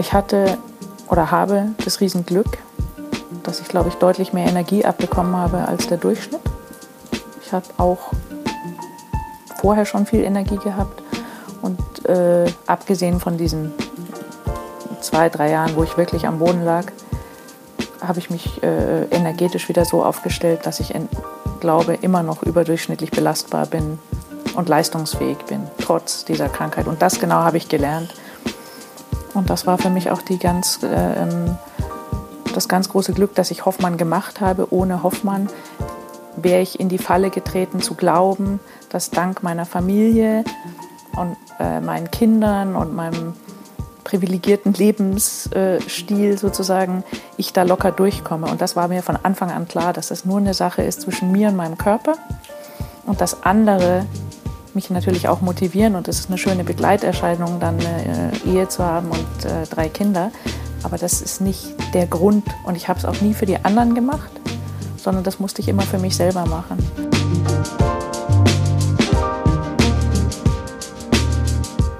Ich hatte oder habe das Riesenglück, dass ich, glaube ich, deutlich mehr Energie abbekommen habe als der Durchschnitt. Ich habe auch vorher schon viel Energie gehabt und äh, abgesehen von diesen zwei, drei Jahren, wo ich wirklich am Boden lag, habe ich mich äh, energetisch wieder so aufgestellt, dass ich glaube, immer noch überdurchschnittlich belastbar bin und leistungsfähig bin, trotz dieser Krankheit. Und das genau habe ich gelernt. Und das war für mich auch die ganz, äh, ähm, das ganz große Glück, dass ich Hoffmann gemacht habe. Ohne Hoffmann wäre ich in die Falle getreten zu glauben, dass dank meiner Familie und äh, meinen Kindern und meinem privilegierten Lebensstil sozusagen ich da locker durchkomme. Und das war mir von Anfang an klar, dass das nur eine Sache ist zwischen mir und meinem Körper und dass andere mich natürlich auch motivieren und es ist eine schöne Begleiterscheinung, dann eine äh, Ehe zu haben und äh, drei Kinder. Aber das ist nicht der Grund und ich habe es auch nie für die anderen gemacht, sondern das musste ich immer für mich selber machen.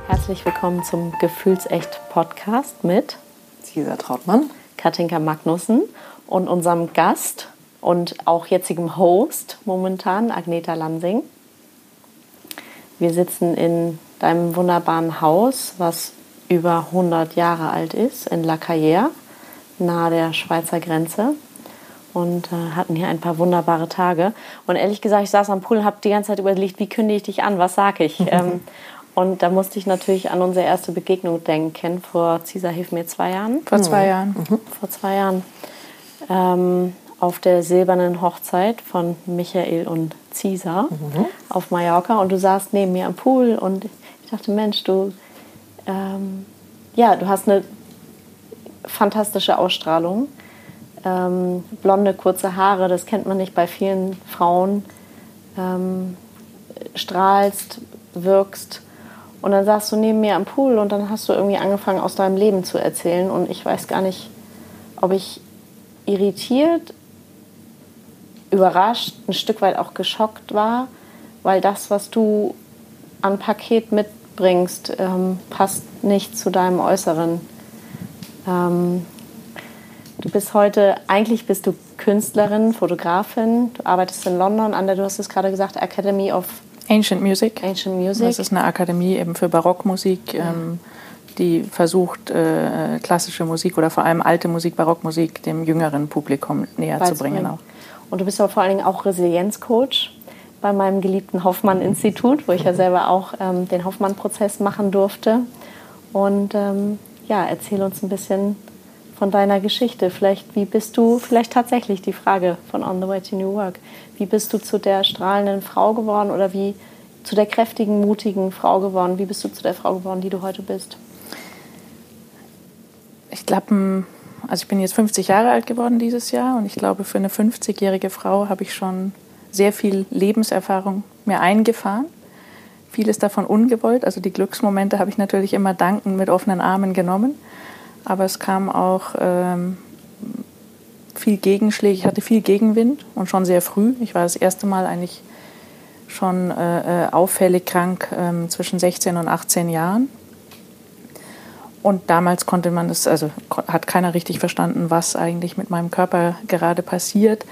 Herzlich willkommen zum Gefühlsecht Podcast mit Cesar Trautmann, Katinka Magnussen und unserem Gast und auch jetzigem Host momentan, Agneta Lansing. Wir sitzen in deinem wunderbaren Haus, was über 100 Jahre alt ist, in La Carrière, nahe der Schweizer Grenze. Und äh, hatten hier ein paar wunderbare Tage. Und ehrlich gesagt, ich saß am Pool und habe die ganze Zeit überlegt, wie kündige ich dich an, was sage ich? ähm, und da musste ich natürlich an unsere erste Begegnung denken, vor, Cesar, hilf mir, zwei Jahren? Vor zwei mhm. Jahren. Mhm. Vor zwei Jahren. Ähm, auf der silbernen Hochzeit von Michael und Cesar mhm. auf Mallorca und du saßt neben mir am Pool und ich dachte, Mensch, du, ähm, ja, du hast eine fantastische Ausstrahlung. Ähm, blonde, kurze Haare, das kennt man nicht bei vielen Frauen. Ähm, strahlst, wirkst. Und dann saßt du neben mir am Pool und dann hast du irgendwie angefangen, aus deinem Leben zu erzählen. Und ich weiß gar nicht, ob ich irritiert überrascht, ein Stück weit auch geschockt war, weil das, was du an Paket mitbringst, ähm, passt nicht zu deinem Äußeren. Ähm, du bist heute, eigentlich bist du Künstlerin, Fotografin, du arbeitest in London an der, du hast es gerade gesagt, Academy of Ancient Music. Ancient Music. Das ist eine Akademie eben für Barockmusik. Ja. Ähm, die versucht, äh, klassische Musik oder vor allem alte Musik, Barockmusik dem jüngeren Publikum näher zu bringen. Auch. Und du bist aber vor allen Dingen auch Resilienzcoach bei meinem geliebten Hoffmann-Institut, wo ich ja selber auch ähm, den Hoffmann-Prozess machen durfte. Und ähm, ja, erzähl uns ein bisschen von deiner Geschichte. Vielleicht, wie bist du, vielleicht tatsächlich die Frage von On the Way to New Work, wie bist du zu der strahlenden Frau geworden oder wie zu der kräftigen, mutigen Frau geworden? Wie bist du zu der Frau geworden, die du heute bist? Ich glaube, also ich bin jetzt 50 Jahre alt geworden dieses Jahr und ich glaube, für eine 50-jährige Frau habe ich schon sehr viel Lebenserfahrung mir eingefahren. Vieles davon ungewollt. Also die Glücksmomente habe ich natürlich immer dankend mit offenen Armen genommen. Aber es kam auch ähm, viel Gegenschläge. Ich hatte viel Gegenwind und schon sehr früh. Ich war das erste Mal eigentlich schon äh, äh auffällig krank äh, zwischen 16 und 18 Jahren. Und damals konnte man das, also hat keiner richtig verstanden, was eigentlich mit meinem Körper gerade passiert.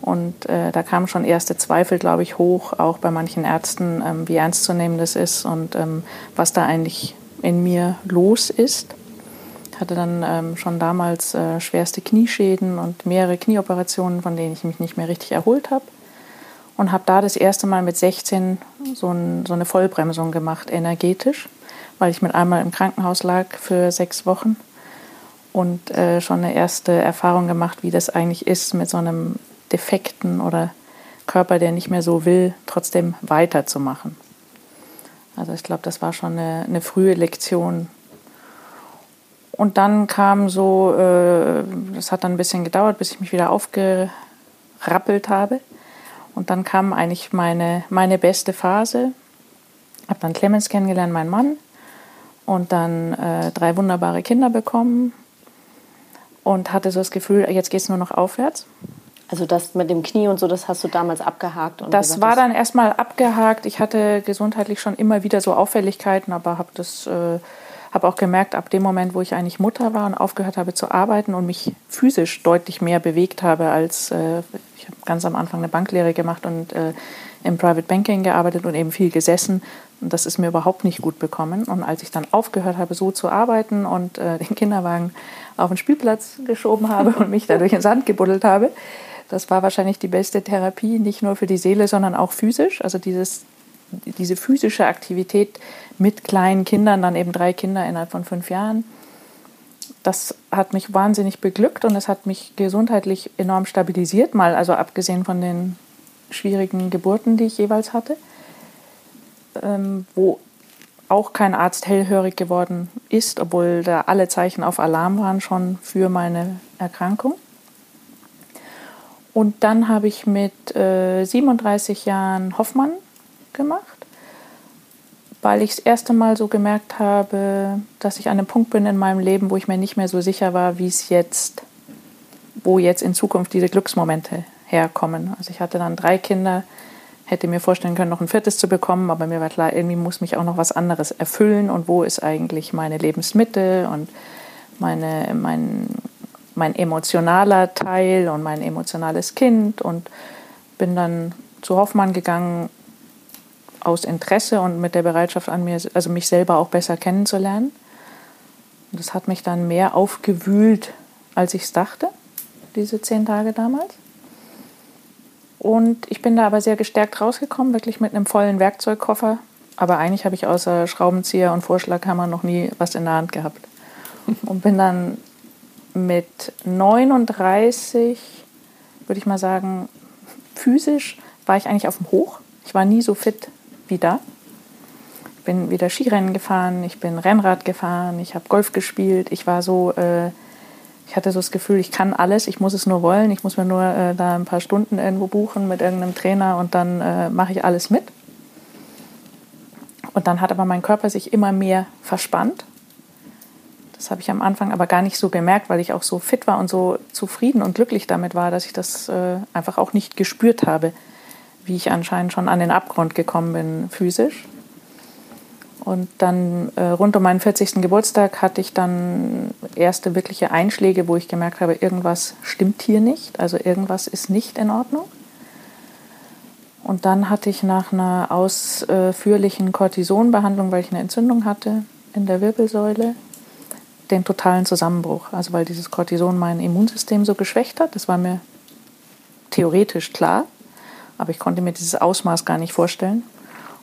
Und äh, da kamen schon erste Zweifel, glaube ich, hoch, auch bei manchen Ärzten, ähm, wie ernst zu nehmen das ist und ähm, was da eigentlich in mir los ist. Ich hatte dann ähm, schon damals äh, schwerste Knieschäden und mehrere Knieoperationen, von denen ich mich nicht mehr richtig erholt habe. Und habe da das erste Mal mit 16 so, ein, so eine Vollbremsung gemacht, energetisch weil ich mit einmal im Krankenhaus lag für sechs Wochen und äh, schon eine erste Erfahrung gemacht, wie das eigentlich ist, mit so einem defekten oder Körper, der nicht mehr so will, trotzdem weiterzumachen. Also ich glaube, das war schon eine, eine, frühe Lektion. Und dann kam so, äh, das hat dann ein bisschen gedauert, bis ich mich wieder aufgerappelt habe. Und dann kam eigentlich meine, meine beste Phase. Habe dann Clemens kennengelernt, meinen Mann und dann äh, drei wunderbare Kinder bekommen und hatte so das Gefühl, jetzt geht es nur noch aufwärts. Also das mit dem Knie und so, das hast du damals abgehakt? das gesagt, war dann erstmal abgehakt. Ich hatte gesundheitlich schon immer wieder so Auffälligkeiten, aber habe das äh, habe auch gemerkt, ab dem Moment, wo ich eigentlich Mutter war und aufgehört habe zu arbeiten und mich physisch deutlich mehr bewegt habe als äh, ich habe ganz am Anfang eine Banklehre gemacht und äh, im Private Banking gearbeitet und eben viel gesessen. Und das ist mir überhaupt nicht gut bekommen. Und als ich dann aufgehört habe, so zu arbeiten und äh, den Kinderwagen auf den Spielplatz geschoben habe und mich da durch den Sand gebuddelt habe, das war wahrscheinlich die beste Therapie, nicht nur für die Seele, sondern auch physisch. Also dieses, diese physische Aktivität mit kleinen Kindern, dann eben drei Kinder innerhalb von fünf Jahren, das hat mich wahnsinnig beglückt und es hat mich gesundheitlich enorm stabilisiert, mal also abgesehen von den schwierigen Geburten, die ich jeweils hatte, ähm, wo auch kein Arzt hellhörig geworden ist, obwohl da alle Zeichen auf Alarm waren schon für meine Erkrankung. Und dann habe ich mit äh, 37 Jahren Hoffmann gemacht, weil ich das erste Mal so gemerkt habe, dass ich an einem Punkt bin in meinem Leben, wo ich mir nicht mehr so sicher war, wie es jetzt, wo jetzt in Zukunft diese Glücksmomente herkommen. Also ich hatte dann drei Kinder, hätte mir vorstellen können, noch ein viertes zu bekommen, aber mir war klar, irgendwie muss mich auch noch was anderes erfüllen und wo ist eigentlich meine Lebensmitte und meine, mein, mein emotionaler Teil und mein emotionales Kind und bin dann zu Hoffmann gegangen aus Interesse und mit der Bereitschaft an mir, also mich selber auch besser kennenzulernen. Und das hat mich dann mehr aufgewühlt, als ich es dachte, diese zehn Tage damals. Und ich bin da aber sehr gestärkt rausgekommen, wirklich mit einem vollen Werkzeugkoffer. Aber eigentlich habe ich außer Schraubenzieher und Vorschlaghammer noch nie was in der Hand gehabt. Und bin dann mit 39, würde ich mal sagen, physisch war ich eigentlich auf dem Hoch. Ich war nie so fit wie da. Ich bin wieder Skirennen gefahren, ich bin Rennrad gefahren, ich habe Golf gespielt. Ich war so äh, ich hatte so das Gefühl, ich kann alles, ich muss es nur wollen, ich muss mir nur äh, da ein paar Stunden irgendwo buchen mit irgendeinem Trainer und dann äh, mache ich alles mit. Und dann hat aber mein Körper sich immer mehr verspannt. Das habe ich am Anfang aber gar nicht so gemerkt, weil ich auch so fit war und so zufrieden und glücklich damit war, dass ich das äh, einfach auch nicht gespürt habe, wie ich anscheinend schon an den Abgrund gekommen bin physisch. Und dann äh, rund um meinen 40. Geburtstag hatte ich dann erste wirkliche Einschläge, wo ich gemerkt habe, irgendwas stimmt hier nicht, also irgendwas ist nicht in Ordnung. Und dann hatte ich nach einer ausführlichen Cortisonbehandlung, weil ich eine Entzündung hatte in der Wirbelsäule, den totalen Zusammenbruch. Also weil dieses Cortison mein Immunsystem so geschwächt hat. Das war mir theoretisch klar, aber ich konnte mir dieses Ausmaß gar nicht vorstellen.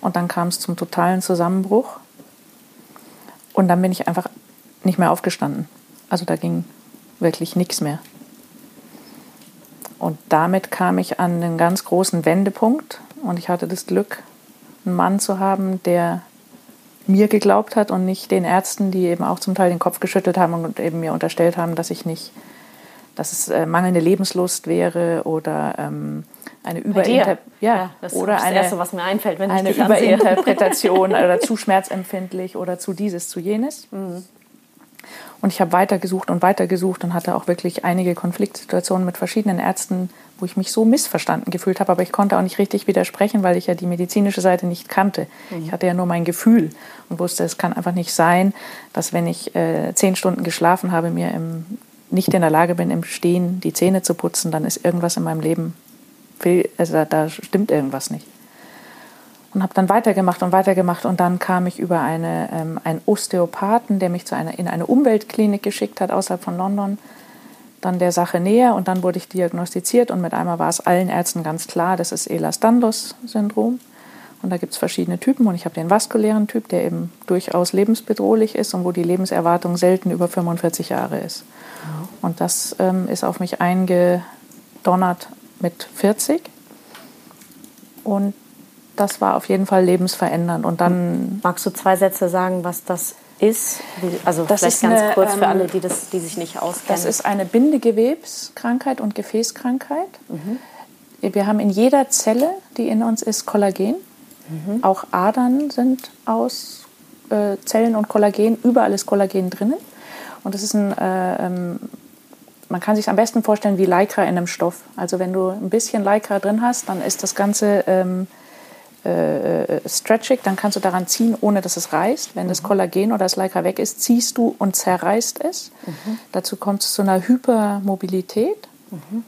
Und dann kam es zum totalen Zusammenbruch. Und dann bin ich einfach nicht mehr aufgestanden. Also da ging wirklich nichts mehr. Und damit kam ich an einen ganz großen Wendepunkt. Und ich hatte das Glück, einen Mann zu haben, der mir geglaubt hat und nicht den Ärzten, die eben auch zum Teil den Kopf geschüttelt haben und eben mir unterstellt haben, dass ich nicht, dass es äh, mangelnde Lebenslust wäre oder ähm, eine Überinter ja, ja, das oder ist das Erste, was mir einfällt, wenn eine ich dich Überinterpretation oder zu schmerzempfindlich oder zu dieses, zu jenes. Mhm. Und ich habe weitergesucht und weitergesucht und hatte auch wirklich einige Konfliktsituationen mit verschiedenen Ärzten, wo ich mich so missverstanden gefühlt habe, aber ich konnte auch nicht richtig widersprechen, weil ich ja die medizinische Seite nicht kannte. Mhm. Ich hatte ja nur mein Gefühl und wusste, es kann einfach nicht sein, dass wenn ich äh, zehn Stunden geschlafen habe, mir im, nicht in der Lage bin, im Stehen die Zähne zu putzen, dann ist irgendwas in meinem Leben also da stimmt irgendwas nicht. Und habe dann weitergemacht und weitergemacht und dann kam ich über eine, ähm, einen Osteopathen, der mich zu einer, in eine Umweltklinik geschickt hat außerhalb von London, dann der Sache näher und dann wurde ich diagnostiziert und mit einmal war es allen Ärzten ganz klar, das ist Ehlers-Danlos-Syndrom. Und da gibt es verschiedene Typen und ich habe den vaskulären Typ, der eben durchaus lebensbedrohlich ist und wo die Lebenserwartung selten über 45 Jahre ist. Und das ähm, ist auf mich eingedonnert mit 40. Und das war auf jeden Fall lebensverändernd. Und dann magst du zwei Sätze sagen, was das ist? Also das vielleicht ganz eine, kurz für ähm, alle, die, das, die sich nicht auskennen. Das ist eine Bindegewebskrankheit und Gefäßkrankheit. Mhm. Wir haben in jeder Zelle, die in uns ist, Kollagen. Mhm. Auch Adern sind aus äh, Zellen und Kollagen. Überall ist Kollagen drinnen. Und das ist ein äh, ähm, man kann sich am besten vorstellen wie Lycra in einem Stoff. Also wenn du ein bisschen Lycra drin hast, dann ist das Ganze ähm, äh, stretchig, dann kannst du daran ziehen, ohne dass es reißt. Wenn mhm. das Kollagen oder das Leica weg ist, ziehst du und zerreißt es. Mhm. Dazu kommt es zu einer Hypermobilität. Mhm.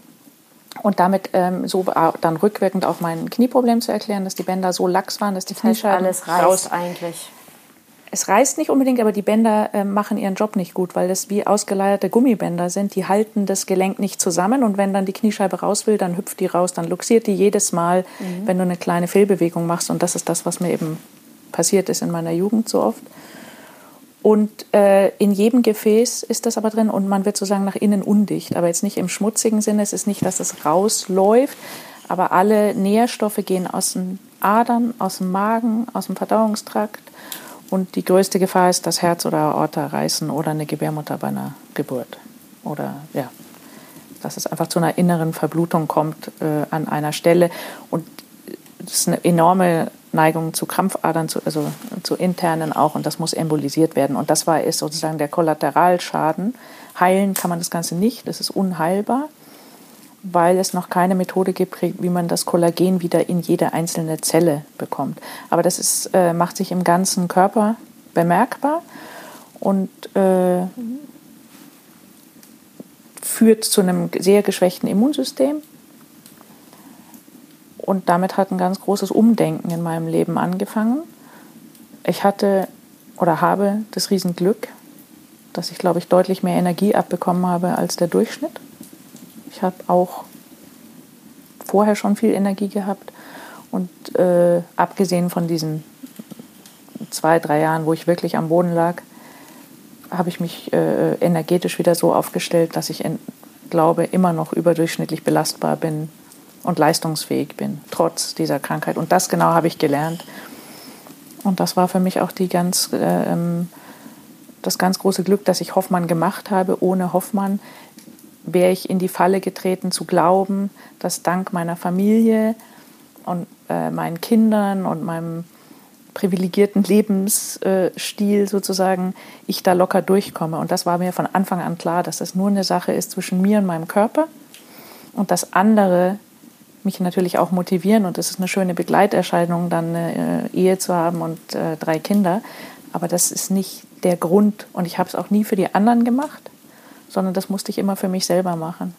Und damit ähm, so dann rückwirkend auch mein Knieproblem zu erklären, dass die Bänder so lax waren, dass die Kniescheiben alles reißt raus eigentlich es reißt nicht unbedingt, aber die Bänder äh, machen ihren Job nicht gut, weil das wie ausgeleierte Gummibänder sind. Die halten das Gelenk nicht zusammen und wenn dann die Kniescheibe raus will, dann hüpft die raus, dann luxiert die jedes Mal, mhm. wenn du eine kleine Fehlbewegung machst. Und das ist das, was mir eben passiert ist in meiner Jugend so oft. Und äh, in jedem Gefäß ist das aber drin und man wird sozusagen nach innen undicht. Aber jetzt nicht im schmutzigen Sinne, es ist nicht, dass es rausläuft, aber alle Nährstoffe gehen aus den Adern, aus dem Magen, aus dem Verdauungstrakt und die größte Gefahr ist, dass Herz oder Aorta reißen oder eine Gebärmutter bei einer Geburt. Oder ja, dass es einfach zu einer inneren Verblutung kommt äh, an einer Stelle. Und es ist eine enorme Neigung zu Krampfadern, zu, also zu internen auch. Und das muss embolisiert werden. Und das war ist sozusagen der Kollateralschaden. Heilen kann man das Ganze nicht. Das ist unheilbar weil es noch keine Methode gibt, wie man das Kollagen wieder in jede einzelne Zelle bekommt. Aber das ist, äh, macht sich im ganzen Körper bemerkbar und äh, führt zu einem sehr geschwächten Immunsystem. Und damit hat ein ganz großes Umdenken in meinem Leben angefangen. Ich hatte oder habe das Riesenglück, dass ich, glaube ich, deutlich mehr Energie abbekommen habe als der Durchschnitt. Ich habe auch vorher schon viel Energie gehabt und äh, abgesehen von diesen zwei, drei Jahren, wo ich wirklich am Boden lag, habe ich mich äh, energetisch wieder so aufgestellt, dass ich glaube, immer noch überdurchschnittlich belastbar bin und leistungsfähig bin, trotz dieser Krankheit. Und das genau habe ich gelernt. Und das war für mich auch die ganz, äh, ähm, das ganz große Glück, dass ich Hoffmann gemacht habe. Ohne Hoffmann wäre ich in die Falle getreten zu glauben, dass dank meiner Familie und äh, meinen Kindern und meinem privilegierten Lebensstil sozusagen ich da locker durchkomme. Und das war mir von Anfang an klar, dass das nur eine Sache ist zwischen mir und meinem Körper und dass andere mich natürlich auch motivieren und es ist eine schöne Begleiterscheinung, dann eine äh, Ehe zu haben und äh, drei Kinder. Aber das ist nicht der Grund und ich habe es auch nie für die anderen gemacht sondern das musste ich immer für mich selber machen.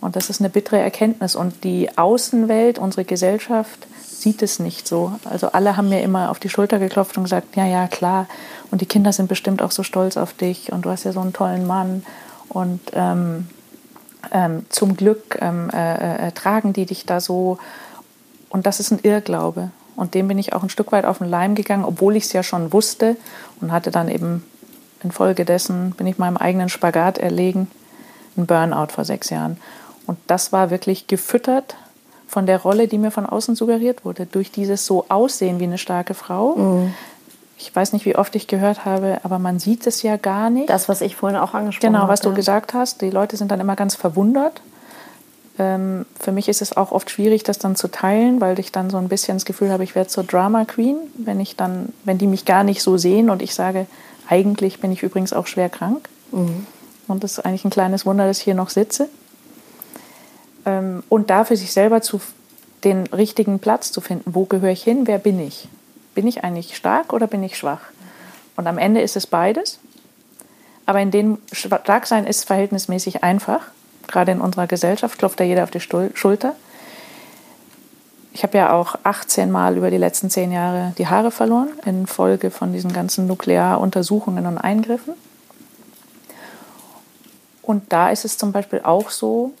Und das ist eine bittere Erkenntnis. Und die Außenwelt, unsere Gesellschaft, sieht es nicht so. Also alle haben mir immer auf die Schulter geklopft und gesagt, ja, ja, klar. Und die Kinder sind bestimmt auch so stolz auf dich und du hast ja so einen tollen Mann. Und ähm, ähm, zum Glück ähm, äh, äh, tragen die dich da so. Und das ist ein Irrglaube. Und dem bin ich auch ein Stück weit auf den Leim gegangen, obwohl ich es ja schon wusste und hatte dann eben Infolgedessen bin ich meinem eigenen Spagat erlegen, ein Burnout vor sechs Jahren. Und das war wirklich gefüttert von der Rolle, die mir von außen suggeriert wurde, durch dieses so Aussehen wie eine starke Frau. Mhm. Ich weiß nicht, wie oft ich gehört habe, aber man sieht es ja gar nicht. Das, was ich vorhin auch angesprochen habe. Genau, was du gesagt hast. Die Leute sind dann immer ganz verwundert. Ähm, für mich ist es auch oft schwierig, das dann zu teilen, weil ich dann so ein bisschen das Gefühl habe, ich werde zur Drama Queen, wenn ich dann, wenn die mich gar nicht so sehen und ich sage, eigentlich bin ich übrigens auch schwer krank. Mhm. Und das ist eigentlich ein kleines Wunder, dass ich hier noch sitze. Ähm, und da für sich selber zu den richtigen Platz zu finden. Wo gehöre ich hin? Wer bin ich? Bin ich eigentlich stark oder bin ich schwach? Und am Ende ist es beides. Aber in dem Starksein ist verhältnismäßig einfach. Gerade in unserer Gesellschaft klopft da jeder auf die Schulter ich habe ja auch 18 Mal über die letzten zehn Jahre die Haare verloren, infolge von diesen ganzen Nuklearuntersuchungen und Eingriffen. Und da ist es zum Beispiel auch so,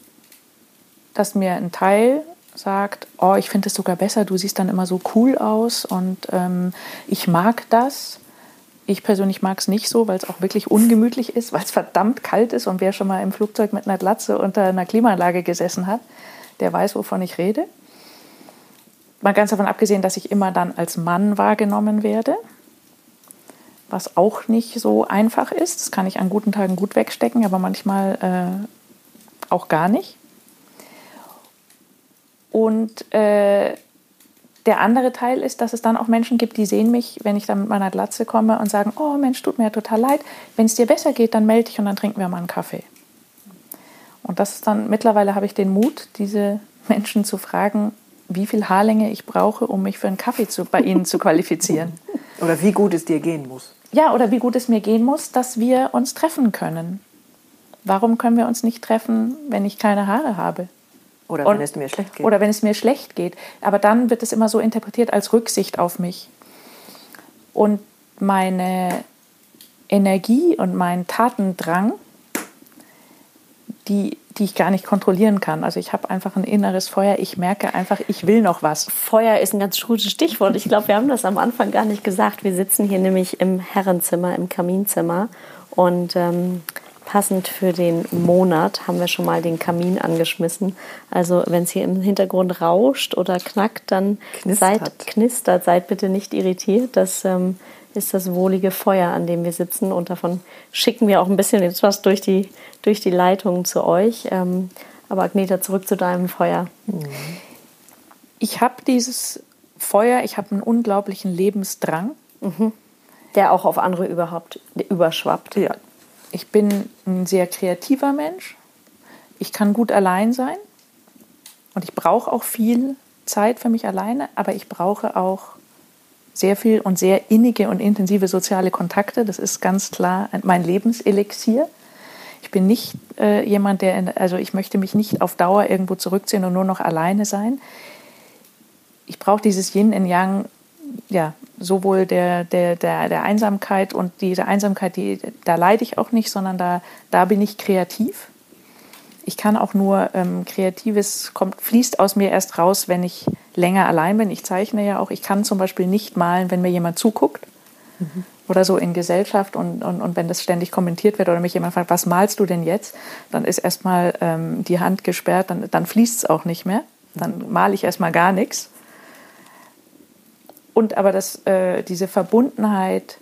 dass mir ein Teil sagt, oh, ich finde es sogar besser, du siehst dann immer so cool aus und ähm, ich mag das. Ich persönlich mag es nicht so, weil es auch wirklich ungemütlich ist, weil es verdammt kalt ist und wer schon mal im Flugzeug mit einer Glatze unter einer Klimaanlage gesessen hat, der weiß, wovon ich rede mal ganz davon abgesehen, dass ich immer dann als Mann wahrgenommen werde, was auch nicht so einfach ist. Das kann ich an guten Tagen gut wegstecken, aber manchmal äh, auch gar nicht. Und äh, der andere Teil ist, dass es dann auch Menschen gibt, die sehen mich, wenn ich dann mit meiner Glatze komme und sagen, oh Mensch, tut mir total leid. Wenn es dir besser geht, dann melde dich und dann trinken wir mal einen Kaffee. Und das ist dann, mittlerweile habe ich den Mut, diese Menschen zu fragen, wie viel Haarlänge ich brauche, um mich für einen Kaffee zu, bei Ihnen zu qualifizieren. Oder wie gut es dir gehen muss. Ja, oder wie gut es mir gehen muss, dass wir uns treffen können. Warum können wir uns nicht treffen, wenn ich keine Haare habe? Oder wenn es mir schlecht geht. Oder wenn es mir schlecht geht. Aber dann wird es immer so interpretiert als Rücksicht auf mich. Und meine Energie und mein Tatendrang, die, die ich gar nicht kontrollieren kann. Also ich habe einfach ein inneres Feuer. Ich merke einfach, ich will noch was. Feuer ist ein ganz gutes Stichwort. Ich glaube, wir haben das am Anfang gar nicht gesagt. Wir sitzen hier nämlich im Herrenzimmer, im Kaminzimmer. Und ähm, passend für den Monat haben wir schon mal den Kamin angeschmissen. Also wenn es hier im Hintergrund rauscht oder knackt, dann knistert, seid, knistert, seid bitte nicht irritiert. Das ähm, ist das wohlige Feuer, an dem wir sitzen und davon schicken wir auch ein bisschen etwas durch die, durch die Leitung zu euch. Ähm, aber Agneta, zurück zu deinem Feuer. Ich habe dieses Feuer, ich habe einen unglaublichen Lebensdrang. Mhm. Der auch auf andere überhaupt überschwappt. Ja. Ich bin ein sehr kreativer Mensch. Ich kann gut allein sein. Und ich brauche auch viel Zeit für mich alleine, aber ich brauche auch sehr viel und sehr innige und intensive soziale Kontakte. Das ist ganz klar mein Lebenselixier. Ich bin nicht äh, jemand, der, in, also ich möchte mich nicht auf Dauer irgendwo zurückziehen und nur noch alleine sein. Ich brauche dieses Yin und Yang, ja, sowohl der, der, der, der Einsamkeit und diese Einsamkeit, die, da leide ich auch nicht, sondern da, da bin ich kreativ. Ich kann auch nur ähm, Kreatives kommt, fließt aus mir erst raus, wenn ich länger allein bin. Ich zeichne ja auch. Ich kann zum Beispiel nicht malen, wenn mir jemand zuguckt mhm. oder so in Gesellschaft und, und, und wenn das ständig kommentiert wird oder mich jemand fragt, was malst du denn jetzt? Dann ist erstmal ähm, die Hand gesperrt, dann, dann fließt es auch nicht mehr. Dann male ich erstmal gar nichts. Und aber das, äh, diese Verbundenheit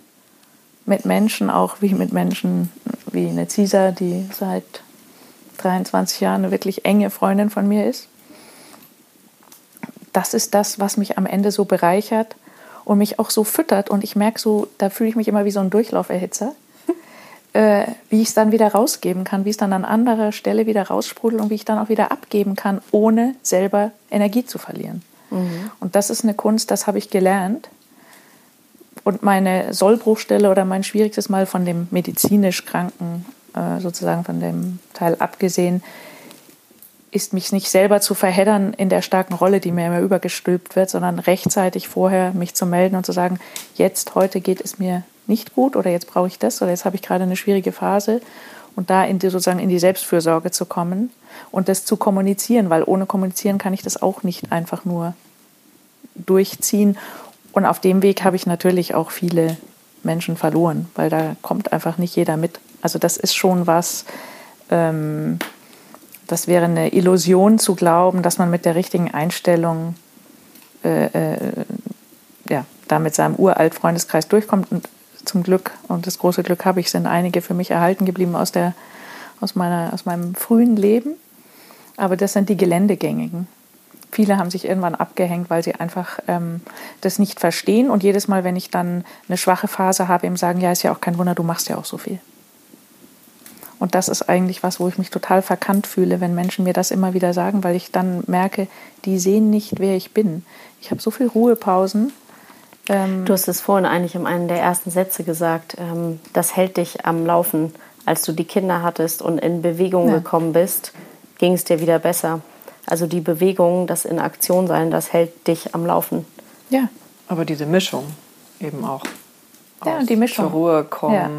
mit Menschen, auch wie mit Menschen wie eine Cisa, die seit 23 Jahren eine wirklich enge Freundin von mir ist. Das ist das, was mich am Ende so bereichert und mich auch so füttert. Und ich merke so, da fühle ich mich immer wie so ein Durchlauferhitzer, äh, wie ich es dann wieder rausgeben kann, wie es dann an anderer Stelle wieder raussprudelt und wie ich dann auch wieder abgeben kann, ohne selber Energie zu verlieren. Mhm. Und das ist eine Kunst, das habe ich gelernt. Und meine Sollbruchstelle oder mein schwierigstes Mal von dem medizinisch Kranken äh, sozusagen von dem Teil abgesehen, ist mich nicht selber zu verheddern in der starken Rolle, die mir immer übergestülpt wird, sondern rechtzeitig vorher mich zu melden und zu sagen, jetzt, heute geht es mir nicht gut oder jetzt brauche ich das oder jetzt habe ich gerade eine schwierige Phase und da in die, sozusagen in die Selbstfürsorge zu kommen und das zu kommunizieren, weil ohne kommunizieren kann ich das auch nicht einfach nur durchziehen. Und auf dem Weg habe ich natürlich auch viele Menschen verloren, weil da kommt einfach nicht jeder mit. Also das ist schon was, ähm, das wäre eine Illusion zu glauben, dass man mit der richtigen Einstellung äh, äh, ja, da mit seinem uralt Freundeskreis durchkommt. Und zum Glück, und das große Glück habe ich, sind einige für mich erhalten geblieben aus, der, aus, meiner, aus meinem frühen Leben. Aber das sind die Geländegängigen. Viele haben sich irgendwann abgehängt, weil sie einfach ähm, das nicht verstehen. Und jedes Mal, wenn ich dann eine schwache Phase habe, eben sagen, ja, ist ja auch kein Wunder, du machst ja auch so viel. Und das ist eigentlich was, wo ich mich total verkannt fühle, wenn Menschen mir das immer wieder sagen, weil ich dann merke, die sehen nicht, wer ich bin. Ich habe so viele Ruhepausen. Ähm du hast es vorhin eigentlich in einem der ersten Sätze gesagt, ähm, das hält dich am Laufen. Als du die Kinder hattest und in Bewegung ja. gekommen bist, ging es dir wieder besser. Also die Bewegung, das in Aktion sein, das hält dich am Laufen. Ja. Aber diese Mischung eben auch. Ja, die Mischung. Zur Ruhe kommen. Ja.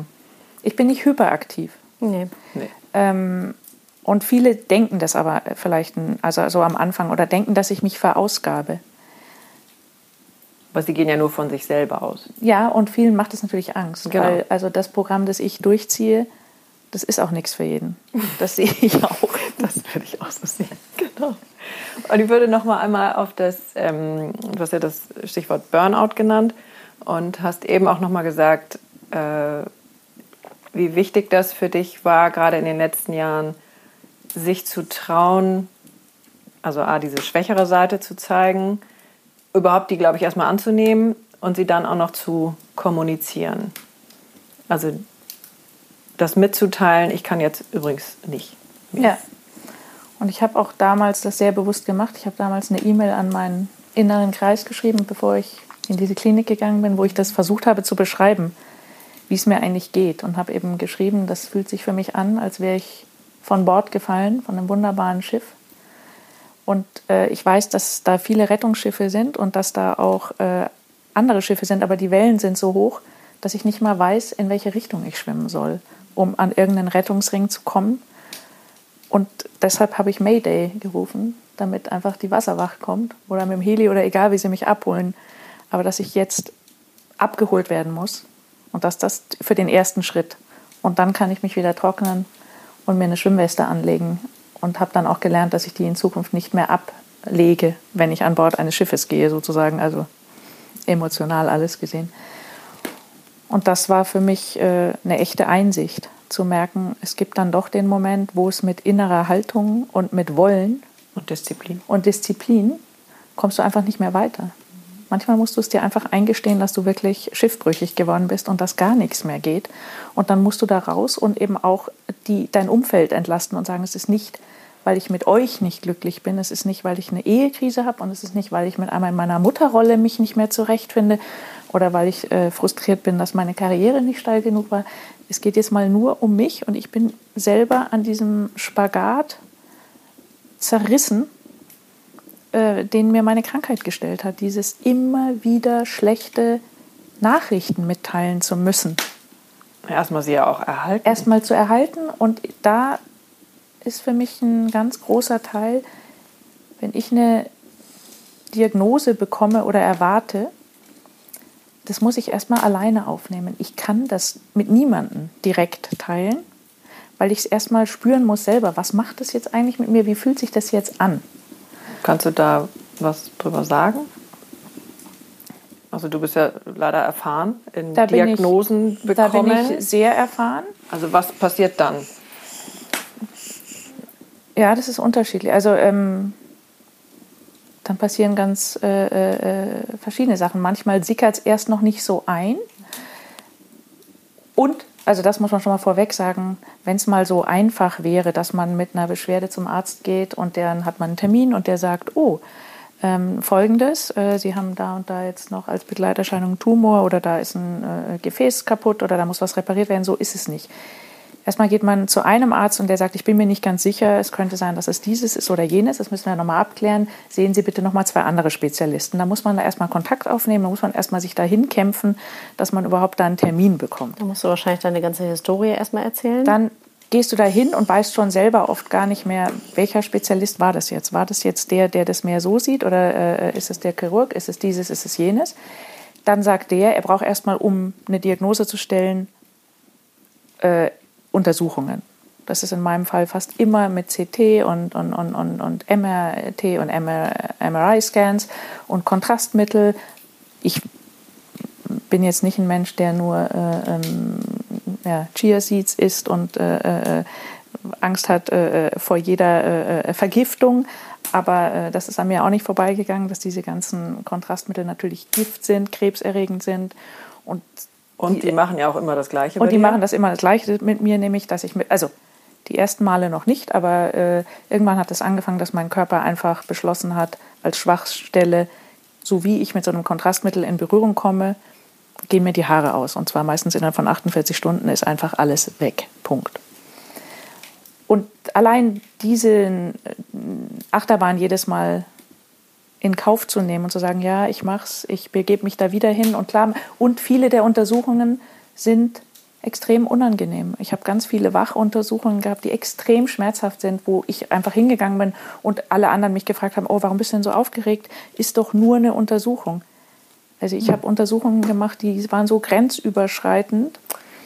Ich bin nicht hyperaktiv. Nee. nee. Ähm, und viele denken das aber vielleicht, also so am Anfang, oder denken, dass ich mich verausgabe. Aber sie gehen ja nur von sich selber aus. Ja, und vielen macht es natürlich Angst. Genau. Weil also das Programm, das ich durchziehe, das ist auch nichts für jeden. Das sehe ich auch. Das würde ich auch so sehen. Genau. Und ich würde noch mal einmal auf das, ähm, du hast ja das Stichwort Burnout genannt und hast eben auch noch mal gesagt, äh, wie wichtig das für dich war, gerade in den letzten Jahren, sich zu trauen, also A, diese schwächere Seite zu zeigen, überhaupt die, glaube ich, erstmal anzunehmen und sie dann auch noch zu kommunizieren. Also das mitzuteilen, ich kann jetzt übrigens nicht. Ja. Und ich habe auch damals das sehr bewusst gemacht. Ich habe damals eine E-Mail an meinen inneren Kreis geschrieben, bevor ich in diese Klinik gegangen bin, wo ich das versucht habe zu beschreiben, wie es mir eigentlich geht. Und habe eben geschrieben, das fühlt sich für mich an, als wäre ich von Bord gefallen, von einem wunderbaren Schiff. Und äh, ich weiß, dass da viele Rettungsschiffe sind und dass da auch äh, andere Schiffe sind, aber die Wellen sind so hoch, dass ich nicht mal weiß, in welche Richtung ich schwimmen soll, um an irgendeinen Rettungsring zu kommen. Und deshalb habe ich Mayday gerufen, damit einfach die Wasserwacht kommt oder mit dem Heli oder egal, wie sie mich abholen. Aber dass ich jetzt abgeholt werden muss und dass das für den ersten Schritt. Und dann kann ich mich wieder trocknen und mir eine Schwimmweste anlegen. Und habe dann auch gelernt, dass ich die in Zukunft nicht mehr ablege, wenn ich an Bord eines Schiffes gehe, sozusagen. Also emotional alles gesehen. Und das war für mich äh, eine echte Einsicht, zu merken, es gibt dann doch den Moment, wo es mit innerer Haltung und mit Wollen und Disziplin und Disziplin kommst du einfach nicht mehr weiter. Manchmal musst du es dir einfach eingestehen, dass du wirklich schiffbrüchig geworden bist und dass gar nichts mehr geht. Und dann musst du da raus und eben auch die, dein Umfeld entlasten und sagen, es ist nicht weil ich mit euch nicht glücklich bin. Es ist nicht, weil ich eine Ehekrise habe und es ist nicht, weil ich mit einmal in meiner Mutterrolle mich nicht mehr zurechtfinde oder weil ich äh, frustriert bin, dass meine Karriere nicht steil genug war. Es geht jetzt mal nur um mich und ich bin selber an diesem Spagat zerrissen, äh, den mir meine Krankheit gestellt hat. Dieses immer wieder schlechte Nachrichten mitteilen zu müssen. Erstmal sie ja auch erhalten. Erstmal zu erhalten und da ist für mich ein ganz großer Teil, wenn ich eine Diagnose bekomme oder erwarte, das muss ich erstmal alleine aufnehmen. Ich kann das mit niemandem direkt teilen, weil ich es erstmal spüren muss selber. Was macht das jetzt eigentlich mit mir? Wie fühlt sich das jetzt an? Kannst du da was drüber sagen? Also du bist ja leider erfahren in da Diagnosen ich, bekommen. Da bin ich sehr erfahren. Also was passiert dann? Ja, das ist unterschiedlich. Also ähm, dann passieren ganz äh, äh, verschiedene Sachen. Manchmal sickert es erst noch nicht so ein. Und, also das muss man schon mal vorweg sagen, wenn es mal so einfach wäre, dass man mit einer Beschwerde zum Arzt geht und dann hat man einen Termin und der sagt, oh, ähm, folgendes, äh, Sie haben da und da jetzt noch als Begleiterscheinung einen Tumor oder da ist ein äh, Gefäß kaputt oder da muss was repariert werden, so ist es nicht. Erstmal geht man zu einem Arzt und der sagt, ich bin mir nicht ganz sicher, es könnte sein, dass es dieses ist oder jenes, das müssen wir nochmal abklären. Sehen Sie bitte nochmal zwei andere Spezialisten. Da muss man da erstmal Kontakt aufnehmen, da muss man erstmal sich dahin kämpfen, dass man überhaupt da einen Termin bekommt. Da musst du wahrscheinlich deine ganze Historie erstmal erzählen. Dann gehst du da hin und weißt schon selber oft gar nicht mehr, welcher Spezialist war das jetzt. War das jetzt der, der das mehr so sieht oder äh, ist es der Chirurg, ist es dieses, ist es jenes? Dann sagt der, er braucht erstmal, um eine Diagnose zu stellen, äh, Untersuchungen. Das ist in meinem Fall fast immer mit CT und, und, und, und, und MRT und MRI-Scans und Kontrastmittel. Ich bin jetzt nicht ein Mensch, der nur äh, ähm, ja, Chia Seeds isst und äh, äh, Angst hat äh, vor jeder äh, Vergiftung. Aber äh, das ist an mir auch nicht vorbeigegangen, dass diese ganzen Kontrastmittel natürlich Gift sind, krebserregend sind. Und und die, machen ja auch immer das Gleiche. Und die dir? machen das immer das Gleiche mit mir, nämlich, dass ich mit, also die ersten Male noch nicht, aber äh, irgendwann hat es angefangen, dass mein Körper einfach beschlossen hat, als Schwachstelle, so wie ich mit so einem Kontrastmittel in Berührung komme, gehen mir die Haare aus. Und zwar meistens innerhalb von 48 Stunden ist einfach alles weg. Punkt. Und allein diese Achterbahn jedes Mal in Kauf zu nehmen und zu sagen, ja, ich mach's, ich begebe mich da wieder hin und klar. Und viele der Untersuchungen sind extrem unangenehm. Ich habe ganz viele Wachuntersuchungen gehabt, die extrem schmerzhaft sind, wo ich einfach hingegangen bin und alle anderen mich gefragt haben, oh, warum bist du denn so aufgeregt? Ist doch nur eine Untersuchung. Also ich habe Untersuchungen gemacht, die waren so grenzüberschreitend.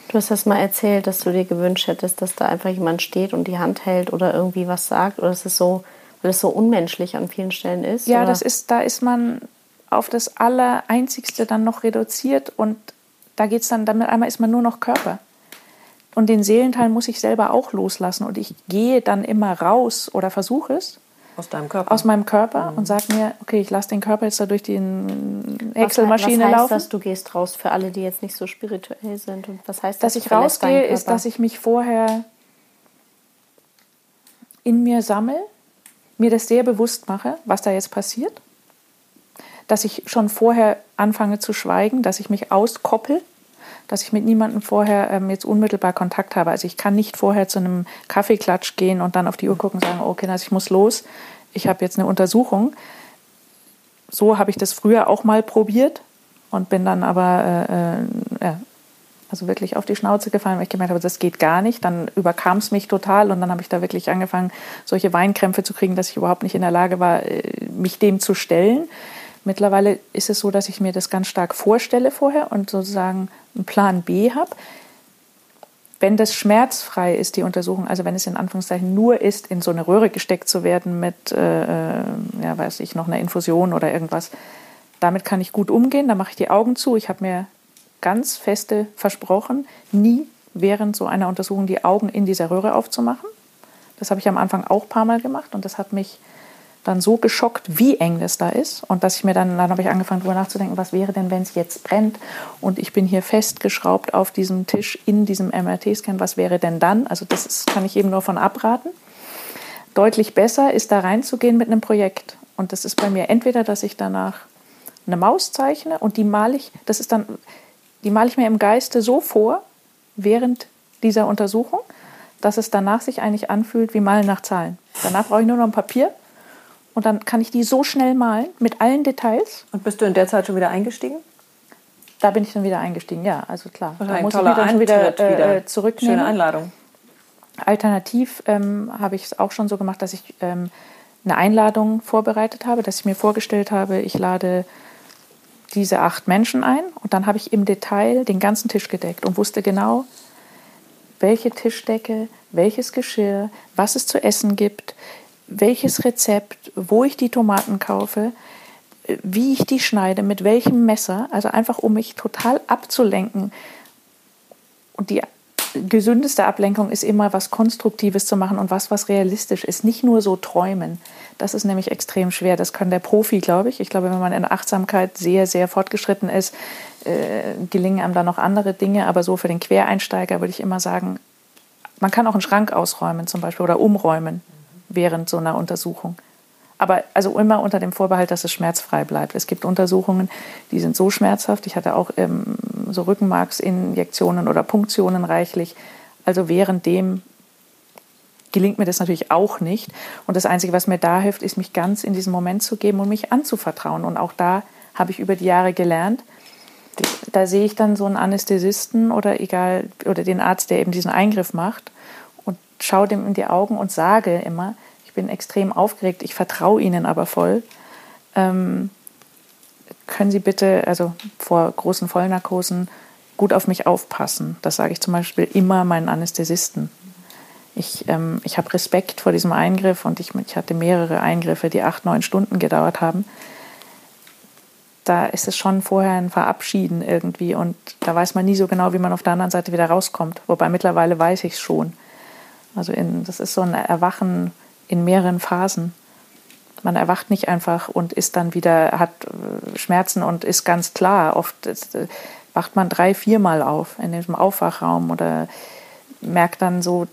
Du hast das mal erzählt, dass du dir gewünscht hättest, dass da einfach jemand steht und die Hand hält oder irgendwie was sagt. Oder es ist so, weil es so unmenschlich an vielen Stellen ist? Ja, oder? das ist, da ist man auf das Allereinzigste dann noch reduziert und da geht es dann, damit einmal ist man nur noch Körper. Und den Seelenteil muss ich selber auch loslassen und ich gehe dann immer raus oder versuche es. Aus deinem Körper? Aus meinem Körper mhm. und sage mir, okay, ich lasse den Körper jetzt da durch die Excel-Maschine laufen. Was heißt dass du gehst raus für alle, die jetzt nicht so spirituell sind? Und was heißt das? Dass ich rausgehe, ist, dass ich mich vorher in mir sammle mir das sehr bewusst mache, was da jetzt passiert, dass ich schon vorher anfange zu schweigen, dass ich mich auskoppel, dass ich mit niemandem vorher ähm, jetzt unmittelbar Kontakt habe. Also ich kann nicht vorher zu einem Kaffeeklatsch gehen und dann auf die Uhr gucken und sagen, okay, also ich muss los, ich habe jetzt eine Untersuchung. So habe ich das früher auch mal probiert und bin dann aber äh, äh, also wirklich auf die Schnauze gefallen, weil ich gemerkt habe, das geht gar nicht. Dann überkam es mich total und dann habe ich da wirklich angefangen, solche Weinkrämpfe zu kriegen, dass ich überhaupt nicht in der Lage war, äh, mich dem zu stellen. Mittlerweile ist es so, dass ich mir das ganz stark vorstelle vorher und sozusagen einen Plan B habe. Wenn das schmerzfrei ist, die Untersuchung, also wenn es in Anführungszeichen nur ist, in so eine Röhre gesteckt zu werden mit, äh, äh ja, weiß ich, noch einer Infusion oder irgendwas, damit kann ich gut umgehen. Da mache ich die Augen zu. Ich habe mir ganz feste versprochen, nie während so einer Untersuchung die Augen in dieser Röhre aufzumachen. Das habe ich am Anfang auch ein paar Mal gemacht und das hat mich dann so geschockt, wie eng das da ist. Und dass ich mir dann, dann habe ich angefangen, darüber nachzudenken, was wäre denn, wenn es jetzt brennt und ich bin hier festgeschraubt auf diesem Tisch in diesem MRT-Scan, was wäre denn dann? Also das ist, kann ich eben nur von abraten. Deutlich besser ist da reinzugehen mit einem Projekt. Und das ist bei mir entweder, dass ich danach eine Maus zeichne und die male ich, das ist dann, die male ich mir im Geiste so vor, während dieser Untersuchung, dass es danach sich eigentlich anfühlt wie Malen nach Zahlen. Danach brauche ich nur noch ein Papier und dann kann ich die so schnell malen mit allen Details. Und bist du in der Zeit schon wieder eingestiegen? Da bin ich dann wieder eingestiegen, ja, also klar. Da muss ich mich dann schon wieder, äh, wieder zurücknehmen. Schöne Einladung. Alternativ ähm, habe ich es auch schon so gemacht, dass ich ähm, eine Einladung vorbereitet habe, dass ich mir vorgestellt habe, ich lade diese acht Menschen ein und dann habe ich im Detail den ganzen Tisch gedeckt und wusste genau, welche Tischdecke, welches Geschirr, was es zu essen gibt, welches Rezept, wo ich die Tomaten kaufe, wie ich die schneide, mit welchem Messer, also einfach um mich total abzulenken. Und die gesündeste Ablenkung ist immer was Konstruktives zu machen und was, was realistisch ist. Nicht nur so träumen. Das ist nämlich extrem schwer. Das kann der Profi, glaube ich. Ich glaube, wenn man in Achtsamkeit sehr, sehr fortgeschritten ist, äh, gelingen einem da noch andere Dinge. Aber so für den Quereinsteiger würde ich immer sagen, man kann auch einen Schrank ausräumen zum Beispiel oder umräumen während so einer Untersuchung. Aber also immer unter dem Vorbehalt, dass es schmerzfrei bleibt. Es gibt Untersuchungen, die sind so schmerzhaft. Ich hatte auch ähm, so Rückenmarksinjektionen oder Punktionen reichlich. Also währenddem gelingt mir das natürlich auch nicht. Und das Einzige, was mir da hilft, ist, mich ganz in diesen Moment zu geben und mich anzuvertrauen. Und auch da habe ich über die Jahre gelernt, da sehe ich dann so einen Anästhesisten oder egal, oder den Arzt, der eben diesen Eingriff macht und schaue dem in die Augen und sage immer, bin extrem aufgeregt, ich vertraue Ihnen aber voll. Ähm, können Sie bitte, also vor großen Vollnarkosen, gut auf mich aufpassen. Das sage ich zum Beispiel immer meinen Anästhesisten. Ich, ähm, ich habe Respekt vor diesem Eingriff und ich, ich hatte mehrere Eingriffe, die acht, neun Stunden gedauert haben. Da ist es schon vorher ein Verabschieden irgendwie und da weiß man nie so genau, wie man auf der anderen Seite wieder rauskommt. Wobei mittlerweile weiß ich es schon. Also in, das ist so ein Erwachen in mehreren Phasen. Man erwacht nicht einfach und ist dann wieder, hat äh, Schmerzen und ist ganz klar. Oft äh, wacht man drei, viermal auf in diesem Aufwachraum oder merkt dann so,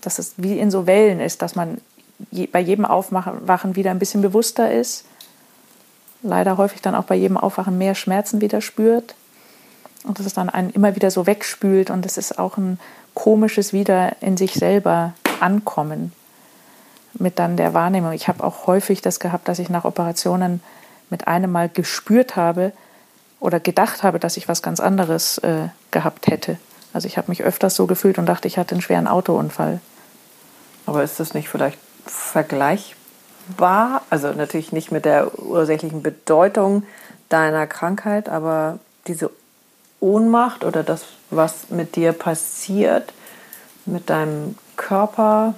dass es wie in so Wellen ist, dass man je, bei jedem Aufwachen wieder ein bisschen bewusster ist. Leider häufig dann auch bei jedem Aufwachen mehr Schmerzen wieder spürt. Und dass es dann einen immer wieder so wegspült. Und es ist auch ein komisches Wieder in sich selber ankommen mit dann der Wahrnehmung. Ich habe auch häufig das gehabt, dass ich nach Operationen mit einem Mal gespürt habe oder gedacht habe, dass ich was ganz anderes äh, gehabt hätte. Also ich habe mich öfters so gefühlt und dachte, ich hatte einen schweren Autounfall. Aber ist das nicht vielleicht vergleichbar? Also natürlich nicht mit der ursächlichen Bedeutung deiner Krankheit, aber diese Ohnmacht oder das, was mit dir passiert, mit deinem Körper,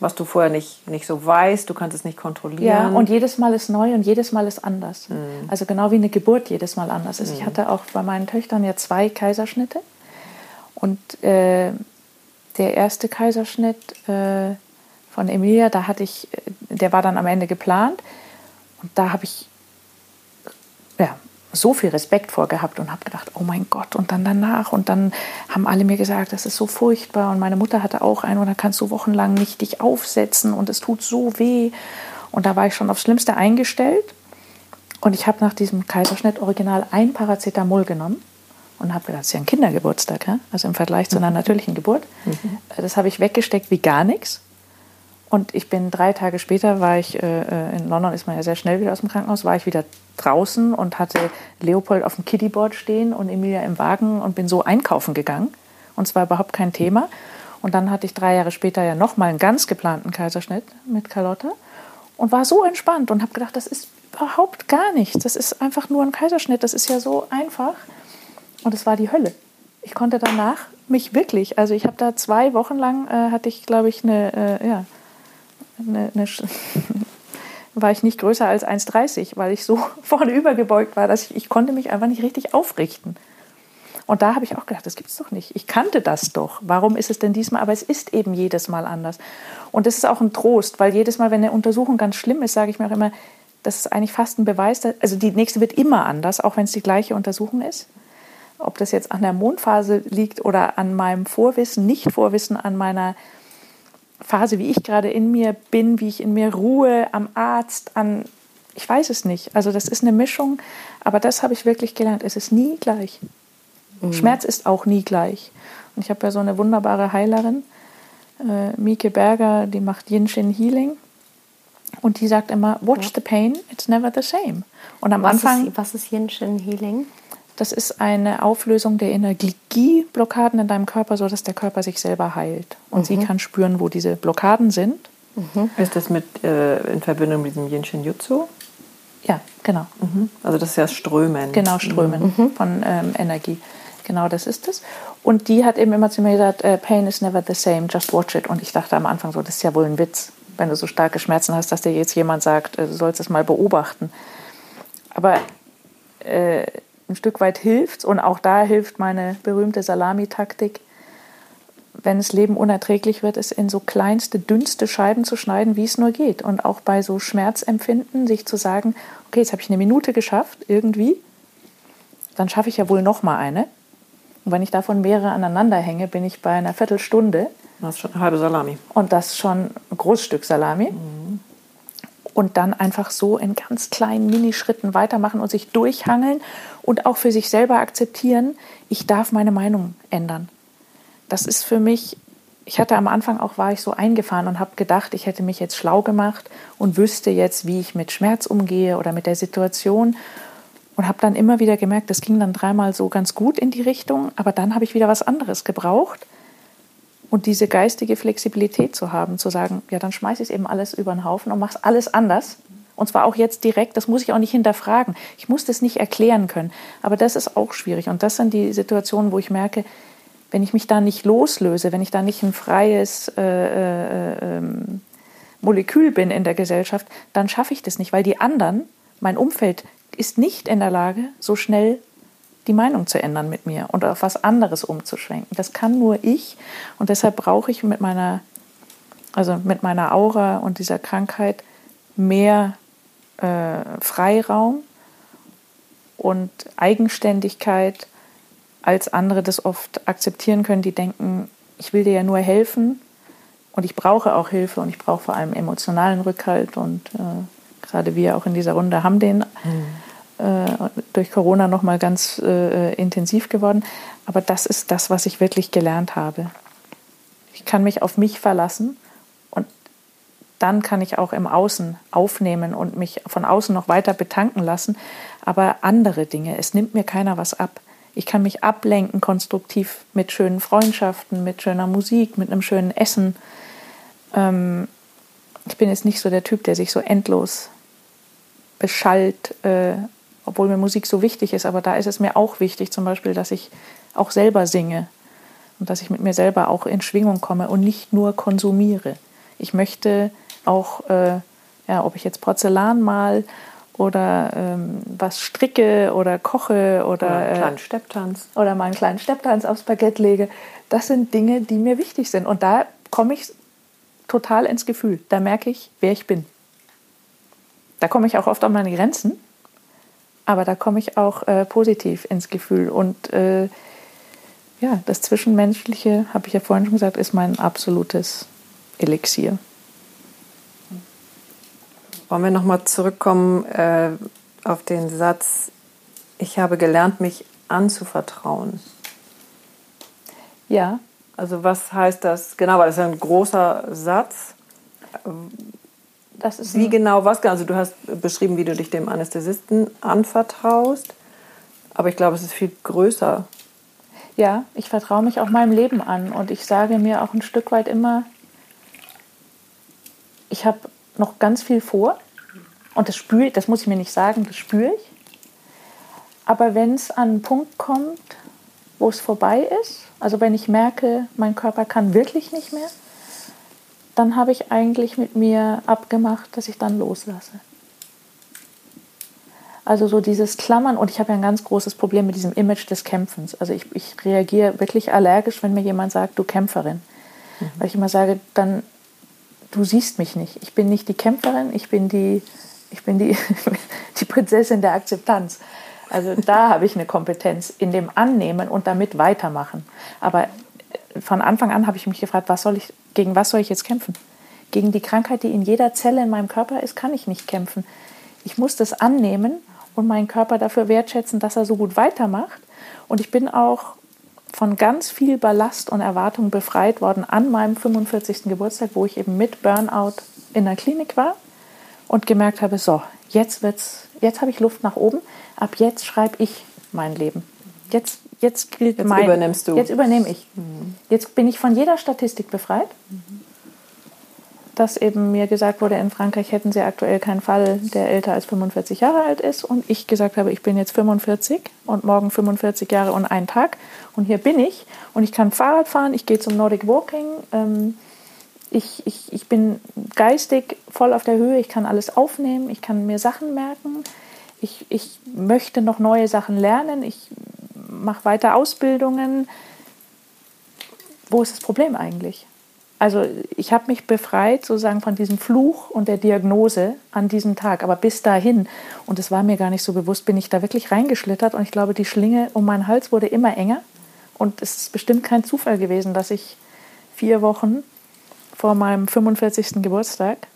was du vorher nicht, nicht so weißt, du kannst es nicht kontrollieren. Ja, und jedes Mal ist neu und jedes Mal ist anders. Mhm. Also genau wie eine Geburt jedes Mal anders ist. Mhm. Ich hatte auch bei meinen Töchtern ja zwei Kaiserschnitte. Und äh, der erste Kaiserschnitt äh, von Emilia, da hatte ich, der war dann am Ende geplant. Und da habe ich ja, so viel Respekt vorgehabt und habe gedacht, oh mein Gott, und dann danach. Und dann haben alle mir gesagt, das ist so furchtbar. Und meine Mutter hatte auch einen, und dann kannst du wochenlang nicht dich aufsetzen und es tut so weh. Und da war ich schon aufs Schlimmste eingestellt. Und ich habe nach diesem Kaiserschnitt original ein Paracetamol genommen und habe gedacht, das ist ja ein Kindergeburtstag, ja? also im Vergleich zu einer mhm. natürlichen Geburt. Mhm. Das habe ich weggesteckt wie gar nichts. Und ich bin drei Tage später, war ich äh, äh, in London, ist man ja sehr schnell wieder aus dem Krankenhaus, war ich wieder draußen und hatte Leopold auf dem Kittyboard stehen und Emilia im Wagen und bin so einkaufen gegangen. Und zwar überhaupt kein Thema. Und dann hatte ich drei Jahre später ja nochmal einen ganz geplanten Kaiserschnitt mit Carlotta und war so entspannt und habe gedacht, das ist überhaupt gar nichts. Das ist einfach nur ein Kaiserschnitt. Das ist ja so einfach. Und es war die Hölle. Ich konnte danach mich wirklich, also ich habe da zwei Wochen lang, äh, hatte ich, glaube ich, eine, äh, ja, eine, eine war ich nicht größer als 1,30, weil ich so vorne übergebeugt war, dass ich, ich konnte mich einfach nicht richtig aufrichten. Und da habe ich auch gedacht, das gibt es doch nicht. Ich kannte das doch. Warum ist es denn diesmal? Aber es ist eben jedes Mal anders. Und das ist auch ein Trost, weil jedes Mal, wenn eine Untersuchung ganz schlimm ist, sage ich mir auch immer, das ist eigentlich fast ein Beweis. Dass, also die nächste wird immer anders, auch wenn es die gleiche Untersuchung ist. Ob das jetzt an der Mondphase liegt oder an meinem Vorwissen, Nicht-Vorwissen, an meiner Phase, wie ich gerade in mir bin, wie ich in mir ruhe, am Arzt, an, ich weiß es nicht. Also das ist eine Mischung, aber das habe ich wirklich gelernt. Es ist nie gleich. Mhm. Schmerz ist auch nie gleich. Und ich habe ja so eine wunderbare Heilerin, äh, Mieke Berger, die macht Yin Shin Healing. Und die sagt immer, watch ja. the pain, it's never the same. Und am was Anfang. Ist, was ist Yin Shin Healing? Das ist eine Auflösung der Energieblockaden in deinem Körper, sodass der Körper sich selber heilt. Und mhm. sie kann spüren, wo diese Blockaden sind. Mhm. Ist das mit, äh, in Verbindung mit diesem Yin Shin Jutsu? Ja, genau. Mhm. Also das ist ja Strömen. Genau, Strömen mhm. von ähm, Energie. Genau, das ist es. Und die hat eben immer zu mir gesagt, äh, Pain is never the same, just watch it. Und ich dachte am Anfang so, das ist ja wohl ein Witz, wenn du so starke Schmerzen hast, dass dir jetzt jemand sagt, äh, du sollst es mal beobachten. Aber äh, ein Stück weit hilft und auch da hilft meine berühmte Salamitaktik, wenn das Leben unerträglich wird, es in so kleinste, dünnste Scheiben zu schneiden, wie es nur geht. Und auch bei so Schmerzempfinden sich zu sagen, okay, jetzt habe ich eine Minute geschafft, irgendwie, dann schaffe ich ja wohl noch mal eine. Und wenn ich davon mehrere aneinander hänge, bin ich bei einer Viertelstunde. Das ist schon eine halbe Salami. Und das schon ein Großstück Salami. Mhm und dann einfach so in ganz kleinen Minischritten weitermachen und sich durchhangeln und auch für sich selber akzeptieren, ich darf meine Meinung ändern. Das ist für mich, ich hatte am Anfang auch, war ich so eingefahren und habe gedacht, ich hätte mich jetzt schlau gemacht und wüsste jetzt, wie ich mit Schmerz umgehe oder mit der Situation und habe dann immer wieder gemerkt, das ging dann dreimal so ganz gut in die Richtung, aber dann habe ich wieder was anderes gebraucht und diese geistige Flexibilität zu haben, zu sagen, ja, dann schmeiße ich eben alles über den Haufen und mache es alles anders. Und zwar auch jetzt direkt, das muss ich auch nicht hinterfragen. Ich muss das nicht erklären können. Aber das ist auch schwierig. Und das sind die Situationen, wo ich merke, wenn ich mich da nicht loslöse, wenn ich da nicht ein freies äh, äh, ähm, Molekül bin in der Gesellschaft, dann schaffe ich das nicht, weil die anderen, mein Umfeld, ist nicht in der Lage, so schnell die Meinung zu ändern mit mir und auf was anderes umzuschwenken. Das kann nur ich und deshalb brauche ich mit meiner, also mit meiner Aura und dieser Krankheit mehr äh, Freiraum und Eigenständigkeit, als andere das oft akzeptieren können, die denken, ich will dir ja nur helfen und ich brauche auch Hilfe und ich brauche vor allem emotionalen Rückhalt und äh, gerade wir auch in dieser Runde haben den. Mhm äh, durch Corona noch mal ganz äh, intensiv geworden. Aber das ist das, was ich wirklich gelernt habe. Ich kann mich auf mich verlassen dann kann ich auch im Außen aufnehmen und mich von außen noch weiter betanken lassen. Aber andere Dinge, es nimmt mir keiner was ab. Ich kann mich ablenken konstruktiv mit schönen Freundschaften, mit schöner Musik, mit einem schönen Essen. Ähm, ich bin jetzt nicht so der Typ, der sich so endlos beschallt äh, obwohl mir Musik so wichtig ist, aber da ist es mir auch wichtig, zum Beispiel, dass ich auch selber singe und dass ich mit mir selber auch in Schwingung komme und nicht nur konsumiere. Ich möchte auch, äh, ja, ob ich jetzt Porzellan mal oder ähm, was stricke oder koche oder, oder einen kleinen Stepptanz oder mal einen kleinen Stepptanz aufs Baguette lege, das sind Dinge, die mir wichtig sind und da komme ich total ins Gefühl. Da merke ich, wer ich bin. Da komme ich auch oft an meine Grenzen, Aber da komme ich auch äh, positiv ins Gefühl. Und äh, ja, das Zwischenmenschliche, habe ich ja vorhin schon gesagt, ist mein absolutes Elixier. Wollen wir nochmal zurückkommen äh, auf den Satz, ich habe gelernt, mich anzuvertrauen. Ja. Also was heißt das? Genau, weil das ist ein großer Satz. Das ist wie genau, was genau? Also du hast beschrieben, wie du dich dem Anästhesisten anvertraust. Aber ich glaube, es ist viel größer. Ja, ich vertraue mich auch meinem Leben an und ich sage mir auch ein Stück weit immer, ich habe noch ganz viel vor und das spüre ich, das muss ich mir nicht sagen, das spüre ich. Aber wenn es an einen Punkt kommt, wo es vorbei ist, also wenn ich merke, mein Körper kann wirklich nicht mehr, dann habe ich eigentlich mit mir abgemacht, dass ich dann loslasse. Also so dieses Klammern und ich habe ja ein ganz großes Problem mit diesem Image des Kämpfens. Also ich, ich reagiere wirklich allergisch, wenn mir jemand sagt, du Kämpferin. Mhm. Weil ich immer sage, dann, du siehst mich nicht. Ich bin nicht die Kämpferin, ich bin die, ich bin die, die Prinzessin der Akzeptanz. Also da habe ich eine Kompetenz in dem Annehmen und damit weitermachen. Aber von Anfang an habe ich mich gefragt, was soll ich, gegen was soll ich jetzt kämpfen? Gegen die Krankheit, die in jeder Zelle in meinem Körper ist, kann ich nicht kämpfen. Ich muss das annehmen und meinen Körper dafür wertschätzen, dass er so gut weitermacht. Und ich bin auch von ganz viel Ballast und Erwartungen befreit worden an meinem 45. Geburtstag, wo ich eben mit Burnout in der Klinik war und gemerkt habe, so, jetzt wird's, jetzt habe ich Luft nach oben. Ab jetzt schreibe ich mein Leben. Jetzt, jetzt gilt jetzt mein. Übernimmst du. Jetzt übernehme ich. Mhm. Jetzt bin ich von jeder Statistik befreit. Mhm. Dass eben mir gesagt wurde, in Frankreich hätten sie aktuell keinen Fall, der älter als 45 Jahre alt ist. Und ich gesagt habe, ich bin jetzt 45 und morgen 45 Jahre und ein Tag. Und hier bin ich. Und ich kann Fahrrad fahren, ich gehe zum Nordic Walking. Ähm, ich, ich, ich bin geistig voll auf der Höhe, ich kann alles aufnehmen, ich kann mir Sachen merken, ich, ich möchte noch neue Sachen lernen, ich mache weiter Ausbildungen. Wo ist das Problem eigentlich? Also ich habe mich befreit sozusagen von diesem Fluch und der Diagnose an diesem Tag. Aber bis dahin, und es war mir gar nicht so bewusst, bin ich da wirklich reingeschlittert und ich glaube, die Schlinge um meinen Hals wurde immer enger. Und es ist bestimmt kein Zufall gewesen, dass ich vier Wochen vor meinem 45. Geburtstag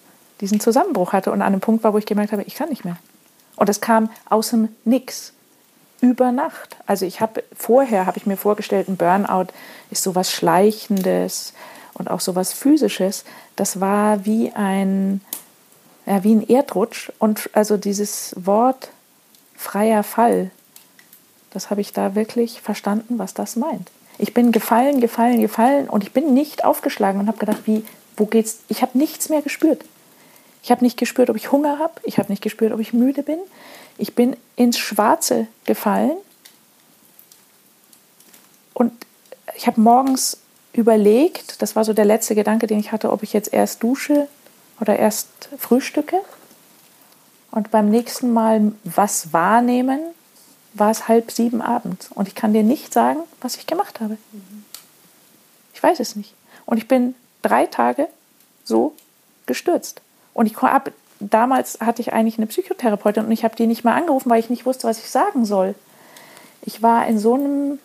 diesen Zusammenbruch hatte und an einem Punkt war, wo ich gemerkt habe, ich kann nicht mehr. Und es kam aus dem Nix über Nacht. Also ich habe vorher habe ich mir vorgestellt, ein Burnout ist sowas Schleichendes und auch sowas Physisches. Das war wie ein ja, wie ein Erdrutsch und also dieses Wort freier Fall, das habe ich da wirklich verstanden, was das meint. Ich bin gefallen, gefallen, gefallen und ich bin nicht aufgeschlagen und habe gedacht, wie, wo geht's? Ich habe nichts mehr gespürt. Ich habe nicht gespürt, ob ich Hunger habe. Ich habe nicht gespürt, ob ich müde bin. Ich bin ins Schwarze gefallen. Und ich habe morgens überlegt, das war so der letzte Gedanke, den ich hatte, ob ich jetzt erst dusche oder erst frühstücke. Und beim nächsten Mal was wahrnehmen, war es halb sieben abends. Und ich kann dir nicht sagen, was ich gemacht habe. Ich weiß es nicht. Und ich bin drei Tage so gestürzt. Und ich habe damals hatte ich eigentlich eine Psychotherapeutin und ich habe die nicht mehr angerufen, weil ich nicht wusste, was ich sagen soll. Ich war in so einem,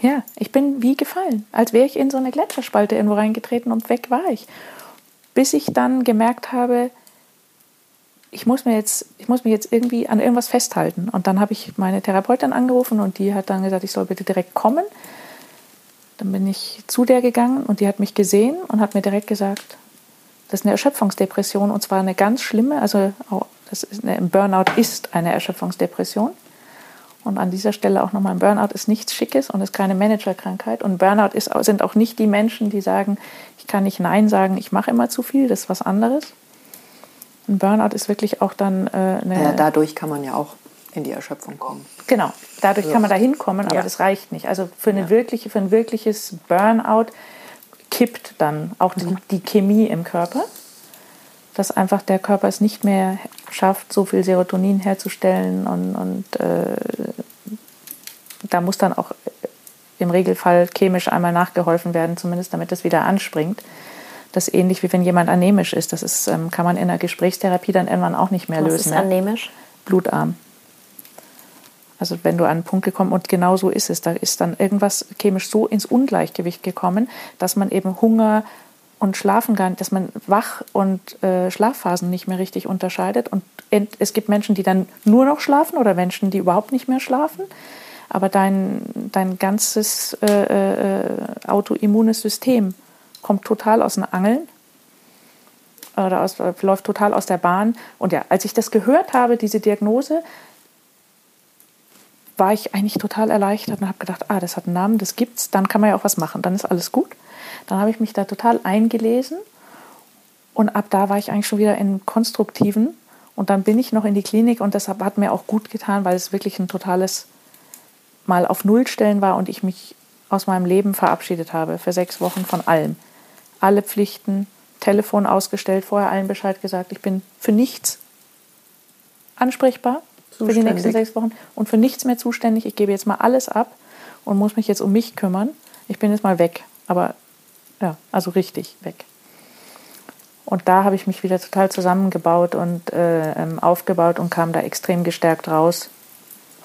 ja, ich bin wie gefallen, als wäre ich in so eine Gletscherspalte irgendwo reingetreten und weg war ich. Bis ich dann gemerkt habe, ich muss mir jetzt, ich muss mich jetzt irgendwie an irgendwas festhalten. Und dann habe ich meine Therapeutin angerufen und die hat dann gesagt, ich soll bitte direkt kommen. Dann bin ich zu der gegangen und die hat mich gesehen und hat mir direkt gesagt, das ist eine Erschöpfungsdepression und zwar eine ganz schlimme, also das ist eine, ein Burnout ist eine Erschöpfungsdepression. Und an dieser Stelle auch nochmal, ein Burnout ist nichts Schickes und ist keine Managerkrankheit. Und Burnout ist, sind auch nicht die Menschen, die sagen, ich kann nicht Nein sagen, ich mache immer zu viel, das ist was anderes. Ein Burnout ist wirklich auch dann äh, eine. Ja, dadurch kann man ja auch in die Erschöpfung kommen. Genau, dadurch also, kann man da hinkommen, aber ja. das reicht nicht. Also für, eine ja. wirkliche, für ein wirkliches Burnout kippt dann auch die, mhm. die Chemie im Körper, dass einfach der Körper es nicht mehr schafft, so viel Serotonin herzustellen und, und äh, da muss dann auch im Regelfall chemisch einmal nachgeholfen werden, zumindest damit es wieder anspringt. Das ist ähnlich wie wenn jemand anämisch ist. Das ist, ähm, kann man in der Gesprächstherapie dann irgendwann auch nicht mehr Was lösen. Was ist anämisch? Blutarm. Also wenn du an einen Punkt gekommen und genau so ist es, da ist dann irgendwas chemisch so ins Ungleichgewicht gekommen, dass man eben Hunger und Schlafen gar nicht, dass man Wach- und äh, Schlafphasen nicht mehr richtig unterscheidet. Und es gibt Menschen, die dann nur noch schlafen oder Menschen, die überhaupt nicht mehr schlafen. Aber dein, dein ganzes äh, äh, autoimmunes System kommt total aus den Angeln oder aus, läuft total aus der Bahn. Und ja, als ich das gehört habe, diese Diagnose, war ich eigentlich total erleichtert und habe gedacht, ah, das hat einen Namen, das gibt's, dann kann man ja auch was machen, dann ist alles gut. Dann habe ich mich da total eingelesen und ab da war ich eigentlich schon wieder in konstruktiven und dann bin ich noch in die Klinik und das hat mir auch gut getan, weil es wirklich ein totales Mal auf Null stellen war und ich mich aus meinem Leben verabschiedet habe für sechs Wochen von allem. Alle Pflichten, Telefon ausgestellt, vorher allen Bescheid gesagt, ich bin für nichts ansprechbar für die nächsten sechs Wochen und für nichts mehr zuständig. Ich gebe jetzt mal alles ab und muss mich jetzt um mich kümmern. Ich bin jetzt mal weg, aber ja, also richtig weg. Und da habe ich mich wieder total zusammengebaut und äh, ähm, aufgebaut und kam da extrem gestärkt raus.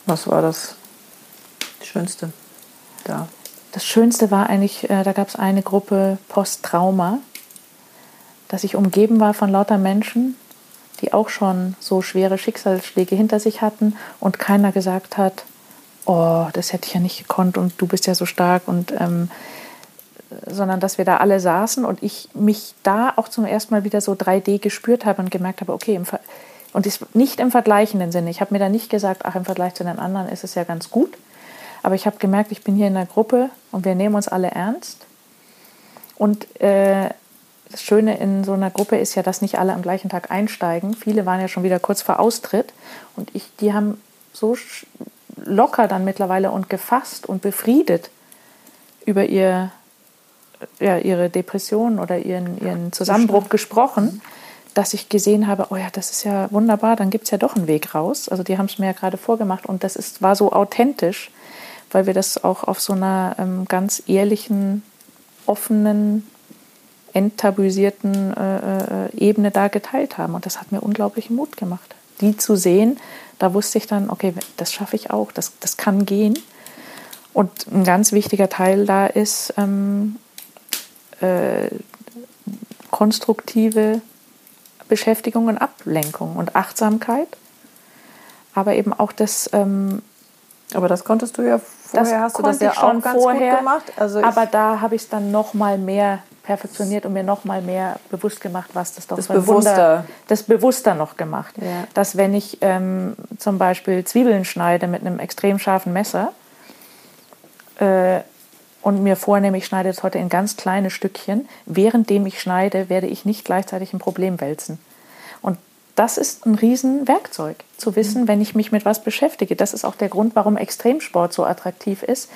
Was war das Schönste da? Das Schönste war eigentlich, äh, da gab es eine Gruppe Posttrauma, dass ich umgeben war von lauter Menschen, die auch schon so schwere Schicksalsschläge hinter sich hatten und keiner gesagt hat, oh, das hätte ich ja nicht gekonnt und du bist ja so stark und ähm, sondern dass wir da alle saßen und ich mich da auch zum ersten Mal wieder so 3D gespürt habe und gemerkt habe, okay, und nicht im vergleichenden Sinne. Ich habe mir da nicht gesagt, ach, im Vergleich zu den anderen ist es ja ganz gut. Aber ich habe gemerkt, ich bin hier in einer Gruppe und wir nehmen uns alle ernst. Und äh, das Schöne in so einer Gruppe ist ja, dass nicht alle am gleichen Tag einsteigen. Viele waren ja schon wieder kurz vor Austritt und ich, die haben so locker dann mittlerweile und gefasst und befriedet über ihr, ja, ihre Depression oder ihren, ihren Zusammenbruch gesprochen, dass ich gesehen habe, oh ja, das ist ja wunderbar, dann gibt es ja doch einen Weg raus. Also die haben es mir ja gerade vorgemacht und das ist, war so authentisch, weil wir das auch auf so einer ähm, ganz ehrlichen, offenen enttabuisierten äh, äh, Ebene da geteilt haben. Und das hat mir unglaublichen Mut gemacht. Die zu sehen, da wusste ich dann, okay, das schaffe ich auch, das, das kann gehen. Und ein ganz wichtiger Teil da ist ähm, äh, konstruktive Beschäftigung und Ablenkung und Achtsamkeit. Aber eben auch das. Ähm, aber das konntest du ja vorher, hast du das ja auch ganz vorher, gut gemacht. Also aber da habe ich es dann noch mal mehr perfektioniert und mir noch mal mehr bewusst gemacht, was das doch das bewusster. Wunder, das bewusster noch gemacht. Ja. Dass wenn ich ähm, zum Beispiel Zwiebeln schneide mit einem extrem scharfen Messer äh, und mir vornehme, ich schneide es heute in ganz kleine Stückchen, währenddem ich schneide, werde ich nicht gleichzeitig ein Problem wälzen. Und das ist ein Riesenwerkzeug, zu wissen, mhm. wenn ich mich mit was beschäftige. Das ist auch der Grund, warum Extremsport so attraktiv ist,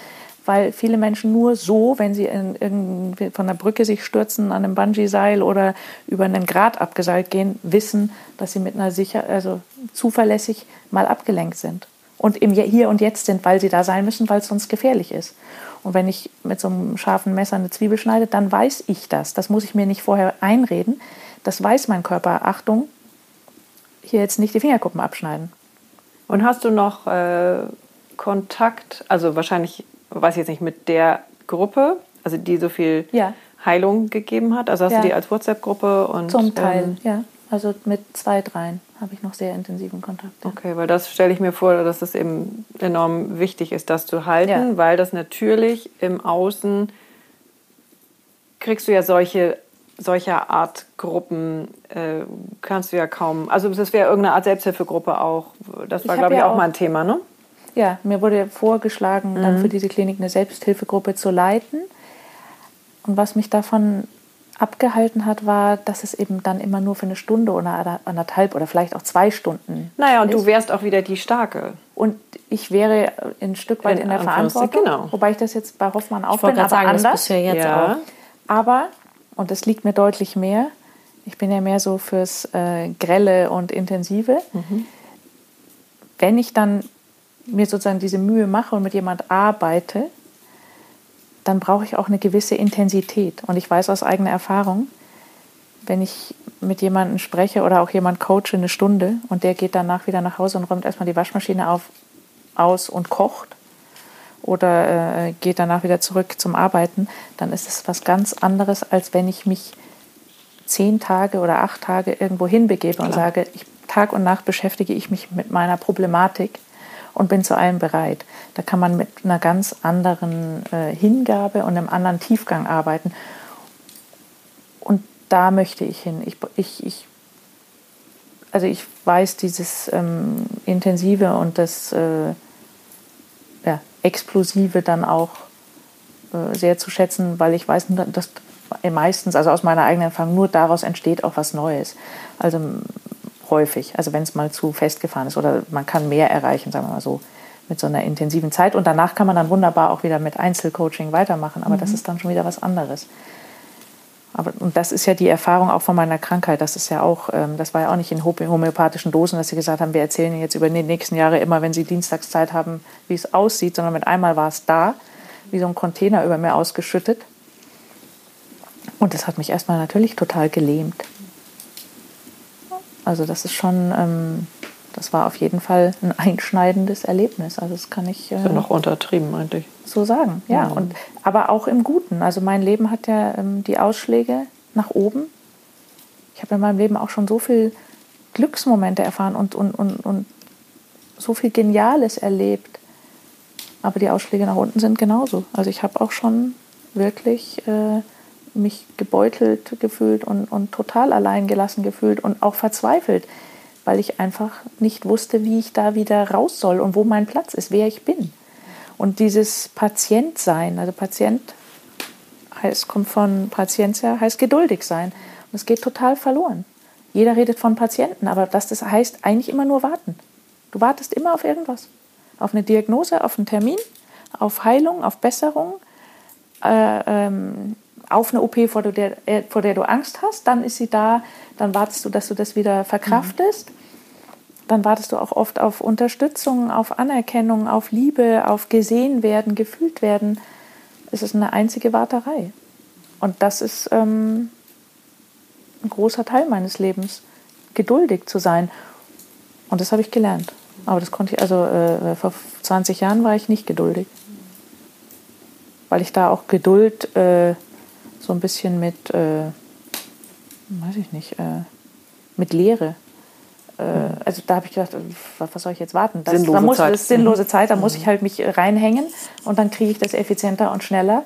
weil viele Menschen nur so, wenn sie in, in, von der Brücke sich stürzen, an einem Bungee-Seil oder über einen Grat abgeseilt gehen, wissen, dass sie mit einer sicher, also zuverlässig mal abgelenkt sind und im Hier und Jetzt sind, weil sie da sein müssen, weil es sonst gefährlich ist. Und wenn ich mit so einem scharfen Messer eine Zwiebel schneide, dann weiß ich das. Das muss ich mir nicht vorher einreden. Das weiß mein Körper. Achtung, hier jetzt nicht die Fingerkuppen abschneiden. Und hast du noch äh, Kontakt, also wahrscheinlich weiß ich jetzt nicht, mit der Gruppe, also die so viel ja. Heilung gegeben hat? Also hast ja. du die als WhatsApp-Gruppe und. Zum Teil, ähm, ja. Also mit zwei, dreien habe ich noch sehr intensiven Kontakt. Ja. Okay, weil das stelle ich mir vor, dass das eben enorm wichtig ist, das zu halten, weil das natürlich im Außen kriegst du ja solche solcher Art Gruppen äh, kannst du ja kaum. Also das wäre irgendeine Art Selbsthilfegruppe auch. Das war, glaube ich, auch, auch mal ein Thema, ne? Ja, mir wurde vorgeschlagen, mhm. dann für diese Klinik eine Selbsthilfegruppe zu leiten. Und was mich davon abgehalten hat, war, dass es eben dann immer nur für eine Stunde oder anderthalb oder vielleicht auch zwei Stunden. Naja, und ist. du wärst auch wieder die Starke. Und ich wäre ein Stück weit in, in der Verantwortung, genau. wobei ich das jetzt bei Hoffmann auch bin, aber sagen, anders. Das ja jetzt ja. auch. Aber, und das liegt mir deutlich mehr, ich bin ja mehr so fürs äh, Grelle und Intensive. Mhm. Wenn ich dann mir sozusagen diese Mühe mache und mit jemand arbeite, dann brauche ich auch eine gewisse Intensität. Und ich weiß aus eigener Erfahrung, wenn ich mit jemandem spreche oder auch jemand coache eine Stunde und der geht danach wieder nach Hause und räumt erstmal die Waschmaschine auf, aus und kocht oder äh, geht danach wieder zurück zum Arbeiten, dann ist es was ganz anderes, als wenn ich mich zehn Tage oder acht Tage irgendwo hinbegebe Klar. und sage, ich, Tag und Nacht beschäftige ich mich mit meiner Problematik und bin zu allem bereit. Da kann man mit einer ganz anderen äh, Hingabe und einem anderen Tiefgang arbeiten. Und da möchte ich hin. Ich, ich, ich also ich weiß dieses ähm, Intensive und das äh, Explosive dann auch äh, sehr zu schätzen, weil ich weiß, dass meistens, also aus meiner eigenen Erfahrung, nur daraus entsteht auch was Neues. Also häufig, also wenn es mal zu festgefahren ist oder man kann mehr erreichen, sagen wir mal so, mit so einer intensiven Zeit. Und danach kann man dann wunderbar auch wieder mit Einzelcoaching weitermachen, aber mhm. das ist dann schon wieder was anderes. Aber, und das ist ja die Erfahrung auch von meiner Krankheit. Das ist ja auch, ähm, das war ja auch nicht in homöopathischen Dosen, dass sie gesagt haben, wir erzählen Ihnen jetzt über die nächsten Jahre immer, wenn Sie Dienstagszeit haben, wie es aussieht, sondern mit einmal war es da, wie so ein Container über mir ausgeschüttet. Und das hat mich erstmal natürlich total gelähmt. Also das ist schon, ähm, das war auf jeden Fall ein einschneidendes Erlebnis. Also das kann ich. Äh, noch untertrieben eigentlich. So sagen, ja. Mhm. Und, aber auch im Guten. Also mein Leben hat ja ähm, die Ausschläge nach oben. Ich habe in meinem Leben auch schon so viel Glücksmomente erfahren und, und, und, und so viel Geniales erlebt. Aber die Ausschläge nach unten sind genauso. Also ich habe auch schon wirklich äh, mich gebeutelt gefühlt und, und total allein gelassen gefühlt und auch verzweifelt weil ich einfach nicht wusste, wie ich da wieder raus soll und wo mein Platz ist, wer ich bin. Und dieses Patientsein, also Patient heißt, kommt von Patientia, heißt geduldig sein. Und es geht total verloren. Jeder redet von Patienten, aber das, das heißt eigentlich immer nur warten. Du wartest immer auf irgendwas. Auf eine Diagnose, auf einen Termin, auf Heilung, auf Besserung, äh, ähm, auf eine OP, vor der, äh, vor der du Angst hast, dann ist sie da, dann wartest du, dass du das wieder verkraftest. Mhm. Dann wartest du auch oft auf Unterstützung, auf Anerkennung, auf Liebe, auf gesehen werden, gefühlt werden. Es ist eine einzige Warterei. Und das ist ähm, ein großer Teil meines Lebens, geduldig zu sein. Und das habe ich gelernt. Aber das konnte ich, also äh, vor 20 Jahren war ich nicht geduldig. Weil ich da auch Geduld äh, so ein bisschen mit, äh, weiß ich nicht, äh, mit Leere. Äh, also da habe ich gedacht, was soll ich jetzt warten? Das, sinnlose da muss, Zeit. Das ist sinnlose Zeit, da muss mhm. ich halt mich reinhängen und dann kriege ich das effizienter und schneller.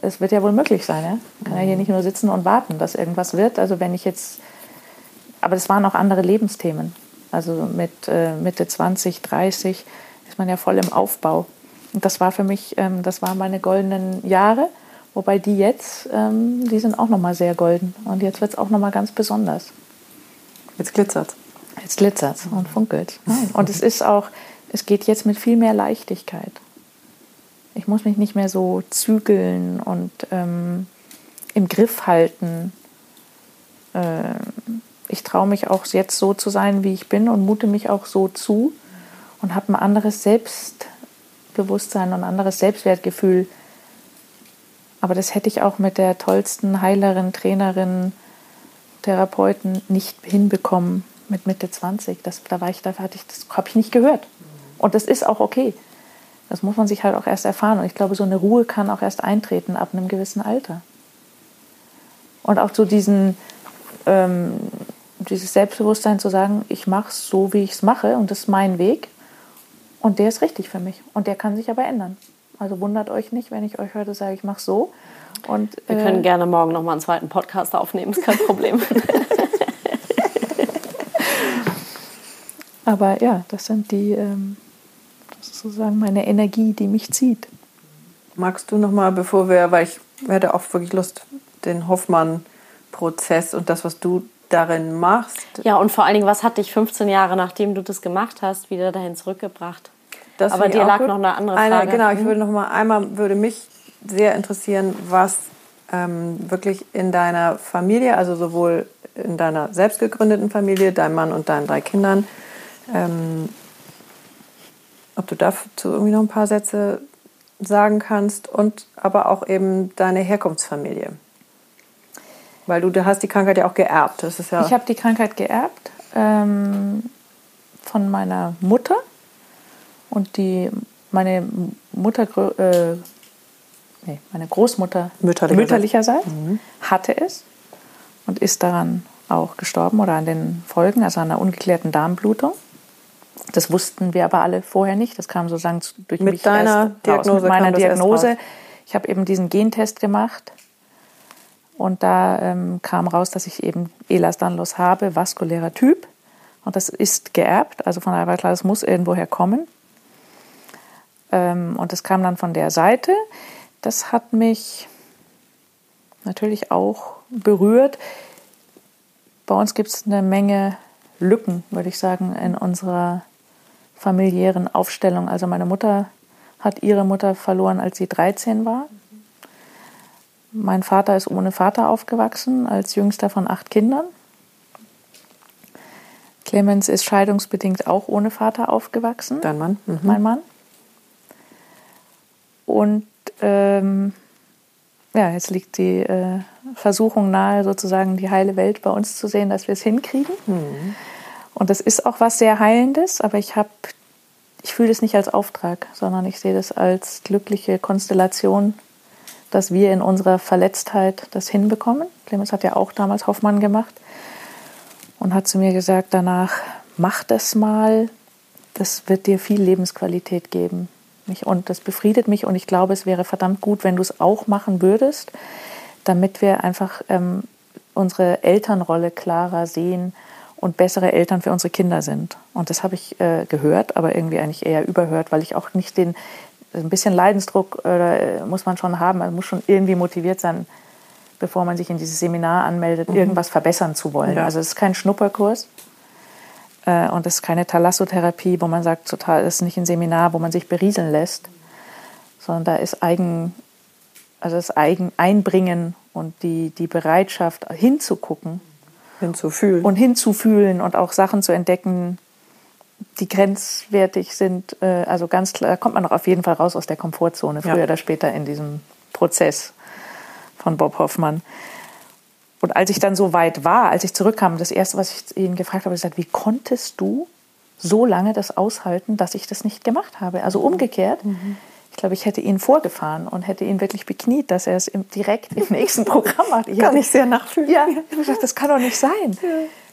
Es wird ja wohl möglich sein, ja? Ich kann ja hier mhm. nicht nur sitzen und warten, dass irgendwas wird. Also wenn ich jetzt, aber das waren auch andere Lebensthemen. Also mit äh, Mitte 20, 30 ist man ja voll im Aufbau. Und das war für mich, ähm, das waren meine goldenen Jahre. Wobei die jetzt, ähm, die sind auch nochmal sehr golden. Und jetzt wird es auch nochmal ganz besonders. Jetzt glitzert Jetzt glitzert und funkelt. Und es ist auch, es geht jetzt mit viel mehr Leichtigkeit. Ich muss mich nicht mehr so zügeln und ähm, im Griff halten. Äh, ich traue mich auch jetzt so zu sein, wie ich bin und mute mich auch so zu und habe ein anderes Selbstbewusstsein und ein anderes Selbstwertgefühl aber das hätte ich auch mit der tollsten Heilerin, Trainerin, Therapeuten nicht hinbekommen mit Mitte 20. Das, da war ich, da hatte ich, das habe ich nicht gehört. Und das ist auch okay. Das muss man sich halt auch erst erfahren. Und ich glaube, so eine Ruhe kann auch erst eintreten ab einem gewissen Alter. Und auch so diesen, ähm, dieses Selbstbewusstsein zu sagen, ich mache es so, wie ich es mache und das ist mein Weg. Und der ist richtig für mich. Und der kann sich aber ändern. Also wundert euch nicht, wenn ich euch heute sage, ich mache so. Und, Wir äh, können gerne morgen noch mal einen zweiten Podcast aufnehmen, ist kein Problem. Aber ja, das sind die, ähm, das ist sozusagen meine Energie, die mich zieht. Magst du noch mal, bevor wir, weil ich hätte auch wirklich Lust, den Hoffmann-Prozess und das, was du darin machst. Ja, und vor allen Dingen, was hat dich 15 Jahre, nachdem du das gemacht hast, wieder dahin zurückgebracht? Das Aber dir lag gut. noch eine andere Frage. Eine, genau, ich mhm. würde noch mal einmal würde mich sehr interessieren, was ähm, wirklich in deiner Familie, also sowohl in deiner selbst gegründeten Familie, deinem Mann und deinen drei Kindern, ähm, ob du dazu irgendwie noch ein paar Sätze sagen kannst und aber auch eben deine Herkunftsfamilie. Weil du, du hast die Krankheit ja auch geerbt. Das ist ja ich habe die Krankheit geerbt ähm, von meiner Mutter Und die, meine Mutter, äh, nee, meine Großmutter Mütterlicherseits. mütterlicherseits hatte es und ist daran auch gestorben oder an den Folgen, also an einer ungeklärten Darmblutung. Das wussten wir aber alle vorher nicht. Das kam sozusagen durch Mit mich deiner erst raus. Diagnose Mit meiner Diagnose. Ich habe eben diesen Gentest gemacht und da ähm, kam raus, dass ich eben Ehlers-Danlos habe, vaskulärer Typ. Und das ist geerbt, also von daher war klar, das muss irgendwoher kommen. Ähm, und das kam dann von der Seite. Das hat mich natürlich auch berührt. Bei uns gibt es eine Menge Lücken, würde ich sagen, in unserer familiären Aufstellung. Also meine Mutter hat ihre Mutter verloren, als sie 13 war. Mein Vater ist ohne Vater aufgewachsen, als jüngster von acht Kindern. Clemens ist scheidungsbedingt auch ohne Vater aufgewachsen Dein Mann? Mhm. mein Mann. Und ähm, ja, jetzt liegt die äh, Versuchung nahe, sozusagen die heile Welt bei uns zu sehen, dass wir es hinkriegen. Und das ist auch was sehr Heilendes, aber ich habe, ich fühle es nicht als Auftrag, sondern ich sehe das als glückliche Konstellation, dass wir in unserer Verletztheit das hinbekommen. Clemens hat ja auch damals Hoffmann gemacht und hat zu mir gesagt danach, mach das mal, das wird dir viel Lebensqualität geben. Mich- Und das befriedet mich und ich glaube, es wäre verdammt gut, wenn du es auch machen würdest, damit wir einfach ähm, unsere Elternrolle klarer sehen und bessere Eltern für unsere Kinder sind. Und das habe ich äh, gehört, aber irgendwie eigentlich eher überhört, weil ich auch nicht den, ein bisschen Leidensdruck äh, muss man schon haben, man muss schon irgendwie motiviert sein, bevor man sich in dieses Seminar anmeldet, irgendwas verbessern zu wollen. Ja. Also es ist kein Schnupperkurs. Äh, Und das ist keine Thalassotherapie, wo man sagt, total, das ist nicht ein Seminar, wo man sich berieseln lässt, sondern da ist Eigen, also das Eigen Einbringen und die, die Bereitschaft hinzugucken Hinzufühlen. und hinzufühlen und auch Sachen zu entdecken, die grenzwertig sind. äh, Also ganz klar, da kommt man doch auf jeden Fall raus aus der Komfortzone, früher Ja. oder später in diesem Prozess von Bob Hoffmann. Und als ich dann so weit war, als ich zurückkam, das erste, was ich ihn gefragt habe, ist gesagt, wie konntest du so lange das aushalten, dass ich das nicht gemacht habe? Also umgekehrt. Ich glaube, ich hätte ihn vorgefahren und hätte ihn wirklich bekniet, dass er es im, direkt im nächsten Programm macht. Kann hätte- ich sehr nachfühlen. ja, ich habe gesagt, das kann doch nicht sein,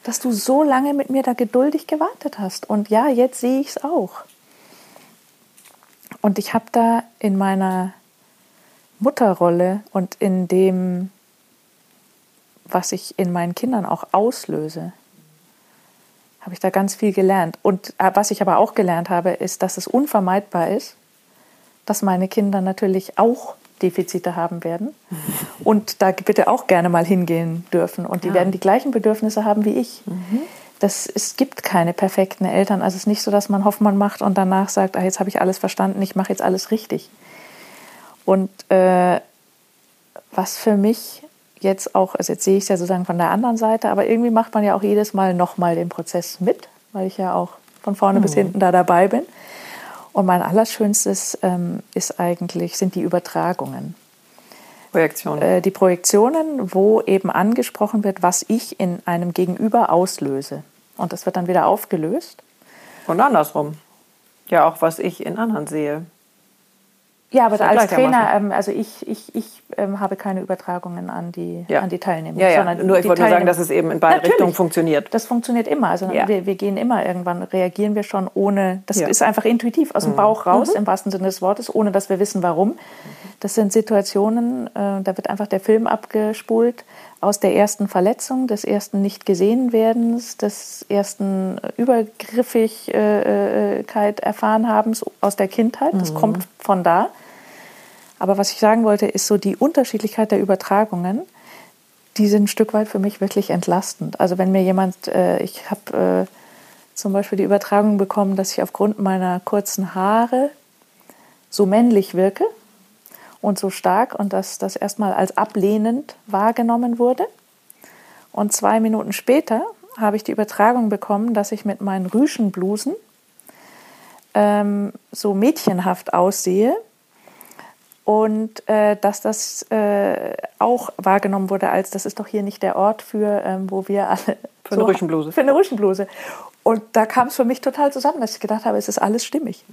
dass du so lange mit mir da geduldig gewartet hast. Und ja, jetzt sehe ich es auch. Und ich habe da in meiner Mutterrolle und in dem, was ich in meinen Kindern auch auslöse, habe ich da ganz viel gelernt. Und äh, was ich aber auch gelernt habe, ist, dass es unvermeidbar ist, dass meine Kinder natürlich auch Defizite haben werden und da bitte auch gerne mal hingehen dürfen. Und die werden die gleichen Bedürfnisse haben wie ich. Das, es gibt keine perfekten Eltern. Also es ist nicht so, dass man Hoffmann macht und danach sagt, ah, jetzt habe ich alles verstanden, ich mache jetzt alles richtig. Und äh, was für mich jetzt auch, also jetzt sehe ich es ja sozusagen von der anderen Seite, aber irgendwie macht man ja auch jedes Mal nochmal den Prozess mit, weil ich ja auch von vorne bis hinten da dabei bin. Und mein Allerschönstes ähm, ist eigentlich, sind die Übertragungen. Projektion. Äh, die Projektionen, wo eben angesprochen wird, was ich in einem Gegenüber auslöse. Und das wird dann wieder aufgelöst. Und andersrum. Ja, auch was ich in anderen sehe. Ja, aber als. Trainer, ähm, also ich, ich, ich ähm, habe keine Übertragungen an die, Ja. an die Teilnehmer. Ja, ja. sondern Nur ich wollte nur sagen, dass es eben in beide Natürlich. Richtungen funktioniert. Das funktioniert immer. Also Ja. wir, wir gehen immer irgendwann, reagieren wir schon ohne, das. Mhm. ist einfach intuitiv aus dem Bauch raus, im wahrsten Sinne des Wortes, ohne dass wir wissen, warum. Das sind Situationen, äh, da wird einfach der Film abgespult aus der ersten Verletzung, des ersten Nicht-Gesehen-Werdens, des ersten Übergriffigkeit erfahren habens aus der Kindheit. Das Mhm. kommt von da. Aber was ich sagen wollte, ist so die Unterschiedlichkeit der Übertragungen, die sind ein Stück weit für mich wirklich entlastend. Also wenn mir jemand, äh, ich habe äh, zum Beispiel die Übertragung bekommen, dass ich aufgrund meiner kurzen Haare so männlich wirke und so stark und dass das erstmal als ablehnend wahrgenommen wurde. Und zwei Minuten später habe ich die Übertragung bekommen, dass ich mit meinen Rüschenblusen ähm, so mädchenhaft aussehe und äh, dass das äh, auch wahrgenommen wurde als, das ist doch hier nicht der Ort für, ähm, wo wir alle... Für eine Rüschenbluse. Für eine Rüschenbluse. Und da kam es für mich total zusammen, dass ich gedacht habe, es ist alles stimmig.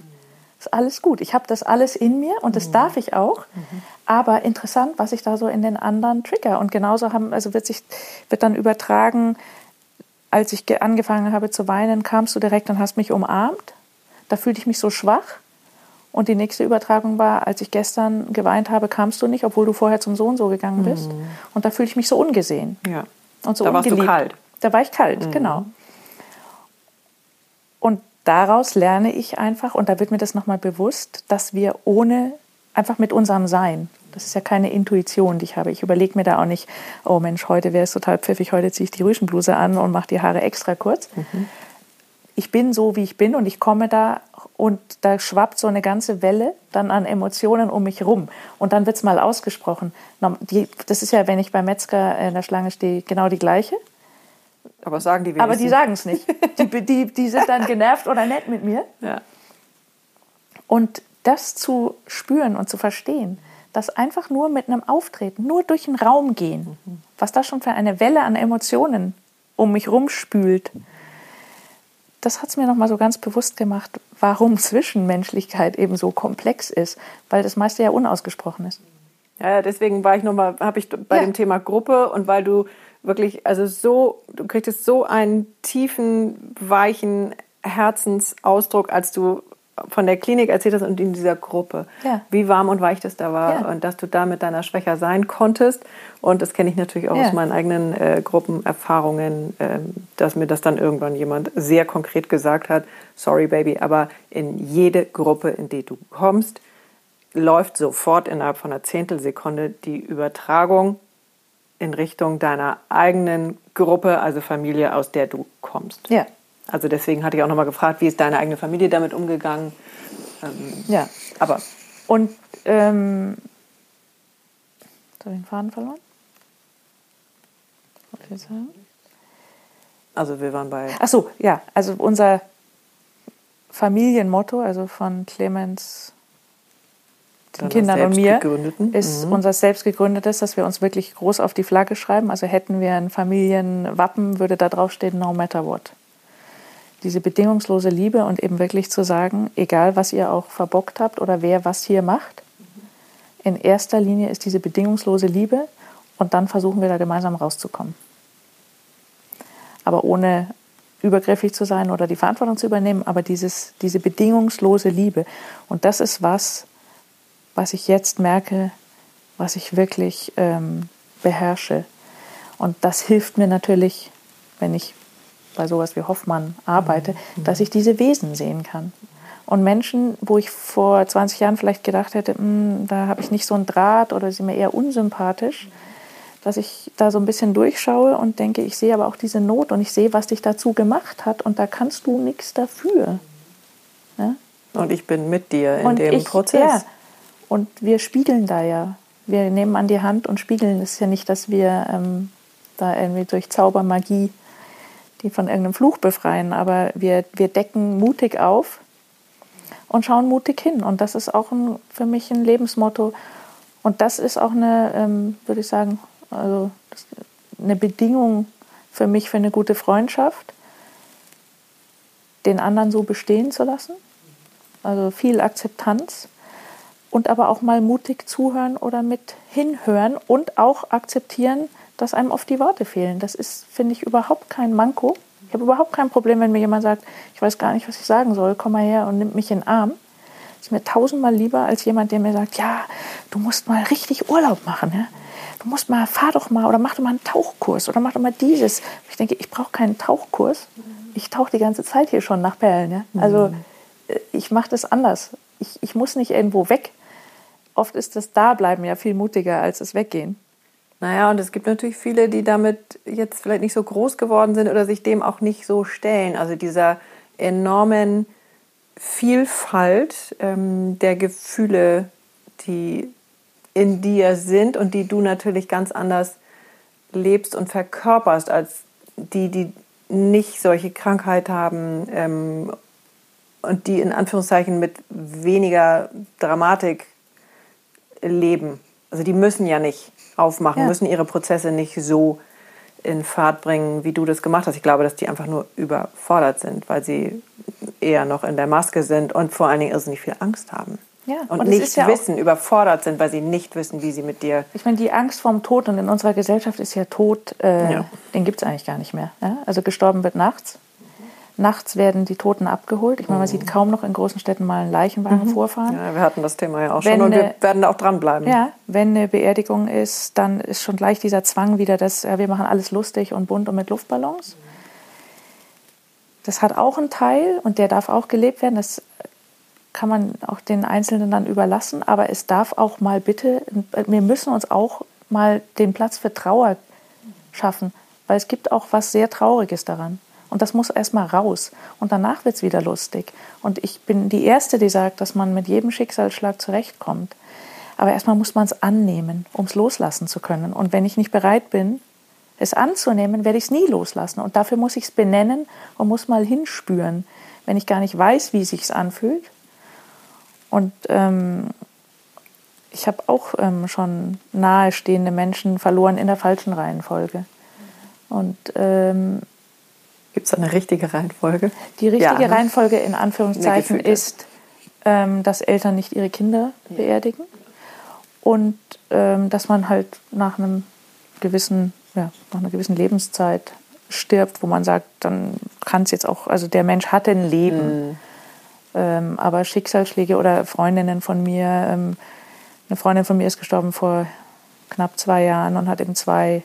ist alles gut. Ich habe das alles in mir und das mhm. darf ich auch. Mhm. Aber interessant, was ich da so in den anderen trigger. Und genauso haben, also wird sich, wird dann übertragen, als ich angefangen habe zu weinen, kamst du direkt und hast mich umarmt. Da fühlte ich mich so schwach. Und die nächste Übertragung war, als ich gestern geweint habe, kamst du nicht, obwohl du vorher zum Sohn so gegangen bist. Mhm. Und da fühle ich mich so ungesehen. Ja. Und so da warst ungeliebt. du kalt. Da war ich kalt, mhm. genau. Und daraus lerne ich einfach, und da wird mir das nochmal bewusst, dass wir ohne, einfach mit unserem Sein, das ist ja keine Intuition, die ich habe. Ich überlege mir da auch nicht, oh Mensch, heute wäre es total pfiffig, heute ziehe ich die Rüschenbluse an und mache die Haare extra kurz. Mhm. Ich bin so, wie ich bin und ich komme da und da schwappt so eine ganze Welle dann an Emotionen um mich rum. Und dann wird es mal ausgesprochen. Das ist ja, wenn ich beim Metzger in der Schlange stehe, genau die gleiche. Aber sagen die wenigstens. Aber die sagen es nicht. Die, die, die sind dann genervt oder nett mit mir. Ja. Und das zu spüren und zu verstehen, dass einfach nur mit einem Auftreten, nur durch den Raum gehen, mhm. was da schon für eine Welle an Emotionen um mich rumspült, das hat es mir nochmal so ganz bewusst gemacht, warum Zwischenmenschlichkeit eben so komplex ist, weil das meiste ja unausgesprochen ist. Ja, deswegen war ich nochmal, habe ich bei ja. dem Thema Gruppe und weil du wirklich, also so, du kriegtest so einen tiefen, weichen Herzensausdruck, als du von der Klinik erzählt hast und in dieser Gruppe, ja. wie warm und weich das da war ja. und dass du da mit deiner Schwächer sein konntest. Und das kenne ich natürlich auch ja. aus meinen eigenen äh, Gruppenerfahrungen, äh, dass mir das dann irgendwann jemand sehr konkret gesagt hat, sorry Baby, aber in jede Gruppe, in die du kommst, läuft sofort innerhalb von einer Zehntelsekunde die Übertragung in Richtung deiner eigenen Gruppe, also Familie, aus der du kommst. Ja. Also deswegen hatte ich auch nochmal gefragt, wie ist deine eigene Familie damit umgegangen? Ähm, ja. Aber. Und, ähm, habe ich den Faden verloren? Also wir waren bei. Ach so, ja. Also unser Familienmotto, also von Clemens den Kindern und mir, ist mhm. unser selbst gegründetes, dass wir uns wirklich groß auf die Flagge schreiben. Also hätten wir ein Familienwappen, würde da drauf stehen, no matter what. Diese bedingungslose Liebe und eben wirklich zu sagen, egal was ihr auch verbockt habt oder wer was hier macht, in erster Linie ist diese bedingungslose Liebe und dann versuchen wir da gemeinsam rauszukommen. Aber ohne übergriffig zu sein oder die Verantwortung zu übernehmen, aber dieses, diese bedingungslose Liebe. Und das ist was, was ich jetzt merke, was ich wirklich ähm, beherrsche. Und das hilft mir natürlich, wenn ich bei sowas wie Hoffmann arbeite, mhm. dass ich diese Wesen sehen kann. Und Menschen, wo ich vor 20 Jahren vielleicht gedacht hätte, hm, da habe ich nicht so einen Draht oder sie mir eher unsympathisch, dass ich da so ein bisschen durchschaue und denke, ich sehe aber auch diese Not und ich sehe, was dich dazu gemacht hat und da kannst du nichts dafür. Ja? Und ich bin mit dir in und dem ich, Prozess. Ja, und wir spiegeln da ja. Wir nehmen an die Hand und spiegeln. Es ist ja nicht, dass wir ähm, da irgendwie durch Zaubermagie die von irgendeinem Fluch befreien, aber wir, wir decken mutig auf und schauen mutig hin. Und das ist auch ein, für mich ein Lebensmotto. Und das ist auch eine, ähm, würde ich sagen, also eine Bedingung für mich für eine gute Freundschaft, den anderen so bestehen zu lassen. Also viel Akzeptanz und aber auch mal mutig zuhören oder mit hinhören und auch akzeptieren, dass einem oft die Worte fehlen. Das ist, finde ich, überhaupt kein Manko. Ich habe überhaupt kein Problem, wenn mir jemand sagt, ich weiß gar nicht, was ich sagen soll, komm mal her und nimm mich in den Arm. Das ist mir tausendmal lieber als jemand, der mir sagt, ja, du musst mal richtig Urlaub machen. Ja? Du musst mal, fahr doch mal oder mach doch mal einen Tauchkurs oder mach doch mal dieses. Ich denke, ich brauche keinen Tauchkurs. Ich tauche die ganze Zeit hier schon nach Perlen. Ja? Also mhm. äh, ich mache das anders. Ich, ich muss nicht irgendwo weg oft ist das Dableiben ja viel mutiger als das Weggehen. Naja, und es gibt natürlich viele, die damit jetzt vielleicht nicht so groß geworden sind oder sich dem auch nicht so stellen. Also dieser enormen Vielfalt ähm, der Gefühle, die in dir sind und die du natürlich ganz anders lebst und verkörperst als die, die nicht solche Krankheit haben ähm, und die in Anführungszeichen mit weniger Dramatik leben. Also die müssen ja nicht aufmachen, ja. müssen ihre Prozesse nicht so in Fahrt bringen, wie du das gemacht hast. Ich glaube, dass die einfach nur überfordert sind, weil sie eher noch in der Maske sind und vor allen Dingen irrsinnig viel Angst haben. Ja, und, und nicht ja wissen, überfordert sind, weil sie nicht wissen, wie sie mit dir. Ich meine, die Angst vorm Tod und in unserer Gesellschaft ist ja Tod, äh, Ja. den gibt es eigentlich gar nicht mehr. Ja? Also gestorben wird nachts. Nachts werden die Toten abgeholt. Ich meine, man sieht kaum noch in großen Städten mal einen Leichenwagen vorfahren. Ja, wir hatten das Thema ja auch Wenn schon und wir eine- werden da auch dranbleiben. Ja, wenn eine Beerdigung ist, dann ist schon gleich dieser Zwang wieder, dass ja, wir machen alles lustig und bunt und mit Luftballons. Das hat auch einen Teil und der darf auch gelebt werden. Das kann man auch den Einzelnen dann überlassen. Aber es darf auch mal bitte, wir müssen uns auch mal den Platz für Trauer schaffen, weil es gibt auch was sehr Trauriges daran. Und das muss erstmal raus. Und danach wird es wieder lustig. Und ich bin die Erste, die sagt, dass man mit jedem Schicksalsschlag zurechtkommt. Aber erstmal muss man es annehmen, um es loslassen zu können. Und wenn ich nicht bereit bin, es anzunehmen, werde ich es nie loslassen. Und dafür muss ich es benennen und muss mal hinspüren, wenn ich gar nicht weiß, wie sich anfühlt. Und ähm, ich habe auch ähm, schon nahestehende Menschen verloren in der falschen Reihenfolge. Und ähm, Gibt es da eine richtige Reihenfolge? die richtige Ja, ne? Reihenfolge in Anführungszeichen ist, ähm, dass Eltern nicht ihre Kinder beerdigen und ähm, dass man halt nach einem gewissen, ja, nach einer gewissen Lebenszeit stirbt, wo man sagt, dann kann es jetzt auch, also der Mensch hatte ein Leben, ähm, aber Schicksalsschläge oder Freundinnen von mir, ähm, eine Freundin von mir ist gestorben vor knapp zwei Jahren und hat eben zwei